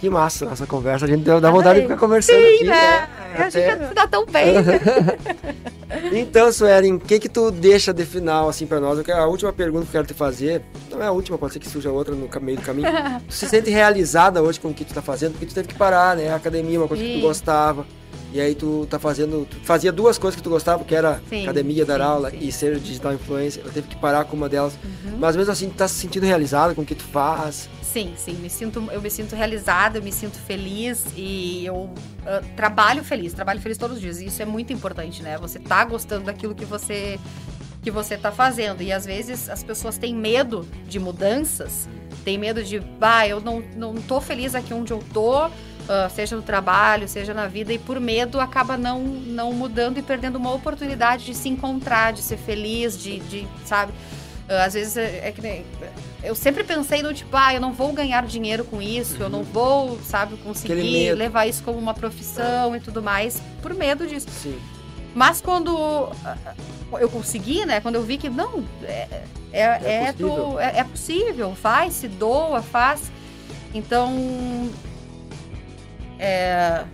Que massa essa conversa. A gente dá vontade de ficar conversando Sim, aqui, né? né? A gente Até- se dá tão bem. [LAUGHS] Então, Suelen, o que que tu deixa de final, assim, pra nós? A última pergunta que eu quero te fazer, não é a última, pode ser que surja outra no meio do caminho. [LAUGHS] tu se sente realizada hoje com o que tu tá fazendo? Porque tu teve que parar, né? A academia, uma coisa que tu Sim. gostava. E aí tu tá fazendo, tu fazia duas coisas que tu gostava, que era Sim, academia, dar sim, aula sim. e ser digital influencer. Eu teve que parar com uma delas. Uhum. Mas mesmo assim, tu tá se sentindo realizada com o que tu faz. Sim, sim, me sinto, eu me sinto realizada, eu me sinto feliz e eu ah, trabalho feliz, trabalho feliz todos os dias. E isso é muito importante, né? Você tá gostando daquilo que você que você tá fazendo. E às vezes as pessoas têm medo de mudanças, têm medo de, bah, eu não, não tô feliz aqui onde eu tô, ah, seja no trabalho, seja na vida, e por medo acaba não, não mudando e perdendo uma oportunidade de se encontrar, de ser feliz, de, de sabe? Ah, Às vezes é, é que nem. Eu sempre pensei no tipo, ah, eu não vou ganhar dinheiro com isso, eu não vou, sabe, conseguir levar isso como uma profissão e tudo mais, por medo disso. Sim. Mas quando ah, eu consegui, né? Quando eu vi que não, é, é, É é, possível. tu- é- é possível, faz, se doa, faz. Então. É,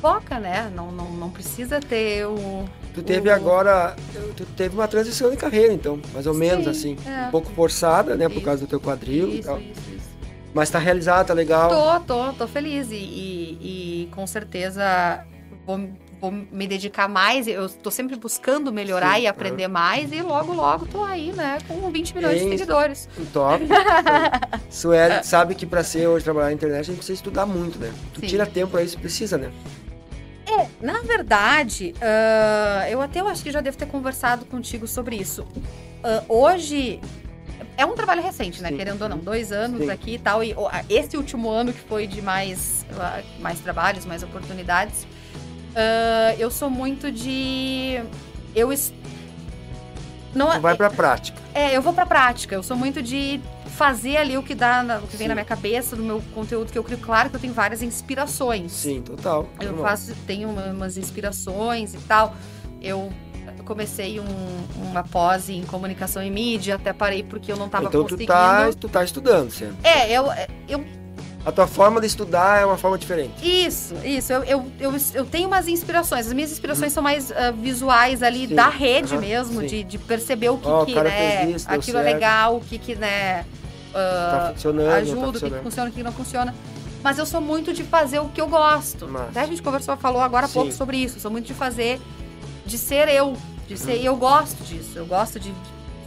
foca, né? Não, não, não precisa ter o. Tu teve o- agora, tu teve uma transição de carreira, então, mais ou menos Sim, assim. é. Um pouco forçada, né, por Isso. causa do teu quadril e Isso, tal. isso, isso. Mas tá realizada, tá legal. Tô, tô, tô feliz e, e- e com certeza vou, vou me dedicar mais. Eu tô sempre buscando melhorar Sim, e aprender mais e logo, logo tô aí, né, com 20 milhões de Isso. seguidores. Top. [LAUGHS] Sueli sabe que pra ser hoje trabalhar na internet a gente precisa estudar muito, né? Tu Sim. tira tempo pra isso, precisa, né? Na verdade, ah, eu até eu acho que já devo ter conversado contigo sobre isso. Ah, hoje é um trabalho recente, né? Sim. Querendo ou não, dois anos Sim. aqui e tal. E esse último ano que foi de mais, ah, mais trabalhos, mais oportunidades, ah, eu sou muito de. Eu es- não, Tu vai pra prática. é, eu vou pra prática. Eu sou muito de fazer ali o que dá, na- o que vem Sim. na minha cabeça, do meu conteúdo que eu crio. Claro que eu tenho várias inspirações. Sim, total. Eu Normal. faço, tenho uma- umas inspirações e tal. Eu comecei um- uma pós em comunicação e mídia, até parei porque eu não tava Então tu conseguindo. tá, tu tá estudando sempre. É, eu, eu. A tua forma de estudar é uma forma diferente. Isso, isso. Eu, eu, eu, eu tenho umas inspirações. As minhas inspirações são mais ah, visuais ali Uhum. Sim, da rede aham, mesmo, sim. de, de perceber o que, Ó, o que né, isso, aquilo é legal, o que, que, né, tá funcionando, não ajuda, tá o que, que funciona, o que não funciona. Mas eu sou muito de fazer o que eu gosto. Massa. Até a gente conversou, falou agora há pouco sobre isso. Eu sou muito de fazer, de ser eu. De ser, Uhum. e eu gosto disso. Eu gosto de,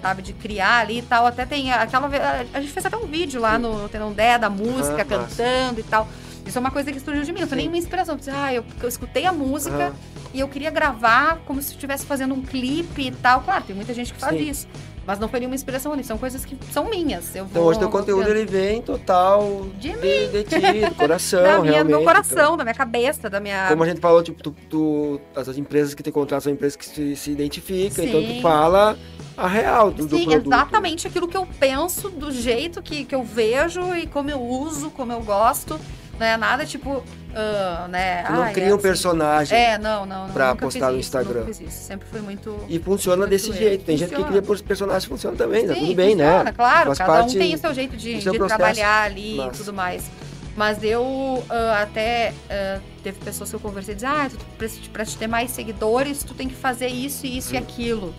sabe, de criar ali e tal. Até tem aquela. A gente fez até um vídeo lá Sim. no Tenão Dé, da música, Aham, massa. cantando e tal. Isso é uma coisa que surgiu de mim. Não foi Sim. nenhuma inspiração. Ah, eu, eu escutei a música Aham. e eu queria gravar como se estivesse fazendo um clipe e tal. Claro, tem muita gente que faz Sim. isso. Mas não foi nenhuma inspiração ali. São coisas que são minhas. Eu Então vou- hoje teu conteúdo ele vem total De de, de ti, do [LAUGHS] coração, da minha, do meu coração, Então, da minha cabeça, da minha. como a gente falou, tipo, tu, tu- as empresas que te contratam são empresas que se, se identificam, então tu Sim. fala a real do, do Sim, produto. exatamente aquilo que eu penso, do jeito que, que eu vejo e como eu uso, como eu gosto. Não é nada tipo, ah, né? Tu não ai, cria é um personagem É, não, não. não pra postar no isso, Instagram. Nunca fiz isso. Sempre foi muito. e funciona Muito desse eu. jeito. Tem gente que Funciona. cria por personagens, funciona também, tá Sim, tudo bem, funciona, né? Claro, cada parte um tem o seu jeito de, do seu de trabalhar ali e Massa. tudo mais. Mas eu ah, até ah, teve pessoas que eu conversei e diziam, ah, tu, pra, pra te ter mais seguidores, tu tem que fazer isso, isso e Hum. aquilo.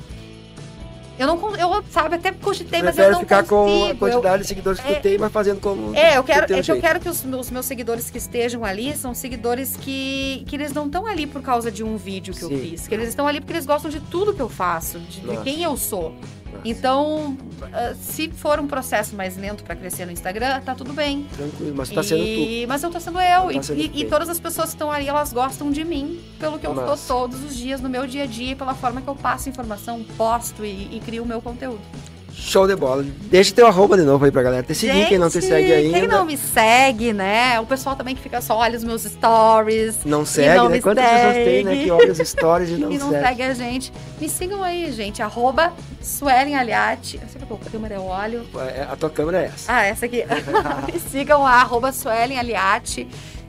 Eu não, eu, sabe, até cogitei, mas eu não ficar consigo. com a quantidade eu, de seguidores que é, tu tem, mas fazendo como. É, eu quero, é que eu quero que os, os meus seguidores que estejam ali são seguidores que, que eles não estão ali por causa de um vídeo que eu Sim. fiz. Que eles estão ali porque eles gostam de tudo que eu faço, de, de quem eu sou. Nossa, Então, ah, se for um processo mais lento pra crescer no Instagram, tá tudo bem. Tranquilo, mas tá sendo tu. E- Mas eu tô sendo eu. Tá e, sendo e- e todas as pessoas que estão ali, elas gostam de mim pelo que eu sou todos os dias no meu dia a dia, e pela forma que eu passo informação, posto e, e crio o meu conteúdo. Show de bola. Deixa teu arroba de novo aí pra galera te seguir, quem não te segue ainda. Quem não me segue, né? O pessoal também que fica só olha os meus stories. Não segue, não né? me Quantas pessoas tem, né, segue. que olha os stories e [LAUGHS] não, e não segue. segue a gente. Me sigam aí, gente. Arroba Suelen Aliati. Eu sei que a câmera eu olho. É, A tua câmera é essa. Ah, essa aqui. [LAUGHS] Me sigam lá, arroba Suelen Aliati.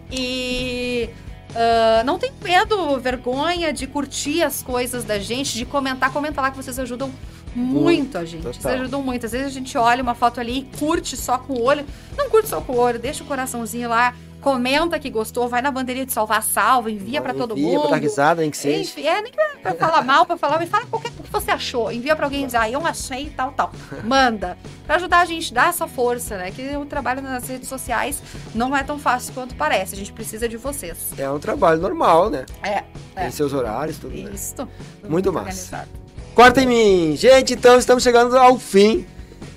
E ah, não tem medo, vergonha de curtir as coisas da gente, de comentar. Comenta lá que vocês ajudam muito, Muito, a gente. total. Vocês ajudam muito. Às vezes a gente olha uma foto ali e curte só com o olho. Não curte só com o olho, deixa o coraçãozinho lá. Comenta que gostou, vai na bandeirinha de salvar salva, envia pra todo Envia mundo. pra dar risada, nem que seja. Enfim, é, nem pra, pra falar mal, pra falar, me fala qualquer, o que você achou. Envia pra alguém e diz, ah, eu achei e tal, tal. Manda. Pra ajudar a gente, dar essa força, né? Que o trabalho nas redes sociais não é tão fácil quanto parece. A gente precisa de vocês. É um trabalho normal, né? É, Tem é. seus horários, tudo, né? Isso. Tudo Muito massa. organizado. Corta em mim! Gente, então estamos chegando ao fim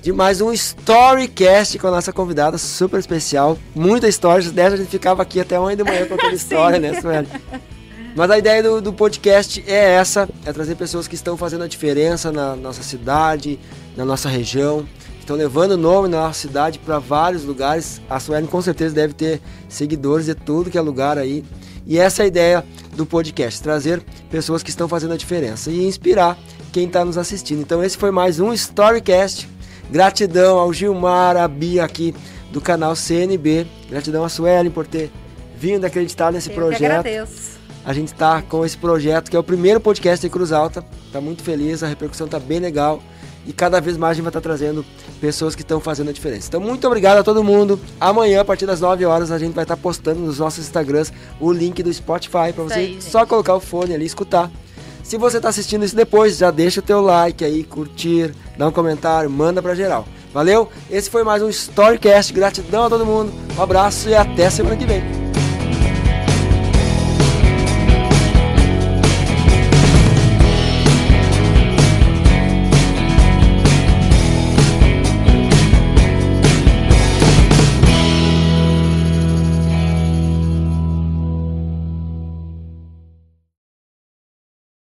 de mais um Storycast com a nossa convidada super especial. Muita história, dessa a gente ficava aqui até uma da manhã [LAUGHS] contando história, né, Sueli? Mas a ideia do, do podcast é essa, é trazer pessoas que estão fazendo a diferença na nossa cidade, na nossa região, estão levando o nome da nossa cidade para vários lugares. A Sueli com certeza deve ter seguidores de tudo que é lugar aí. E essa é a ideia do podcast, trazer pessoas que estão fazendo a diferença e inspirar quem está nos assistindo. Então esse foi mais um Storycast. Gratidão ao Gilmar, a Bia aqui do canal CNB. Gratidão a Suelen por ter vindo acreditar nesse Eu projeto. agradeço. A gente tá com esse projeto que é o primeiro podcast de Cruz Alta. Tá muito feliz, a repercussão tá bem legal. E cada vez mais a gente vai estar trazendo pessoas que estão fazendo a diferença. Então, muito obrigado a todo mundo. Amanhã, a partir das 9 horas, a gente vai estar postando nos nossos Instagrams o link do Spotify para você aí, só colocar o fone ali e escutar. Se você está assistindo isso depois, já deixa o teu like aí, curtir, dá um comentário, manda pra geral. Valeu? Esse foi mais um Storycast. Gratidão a todo mundo. Um abraço e até semana que vem.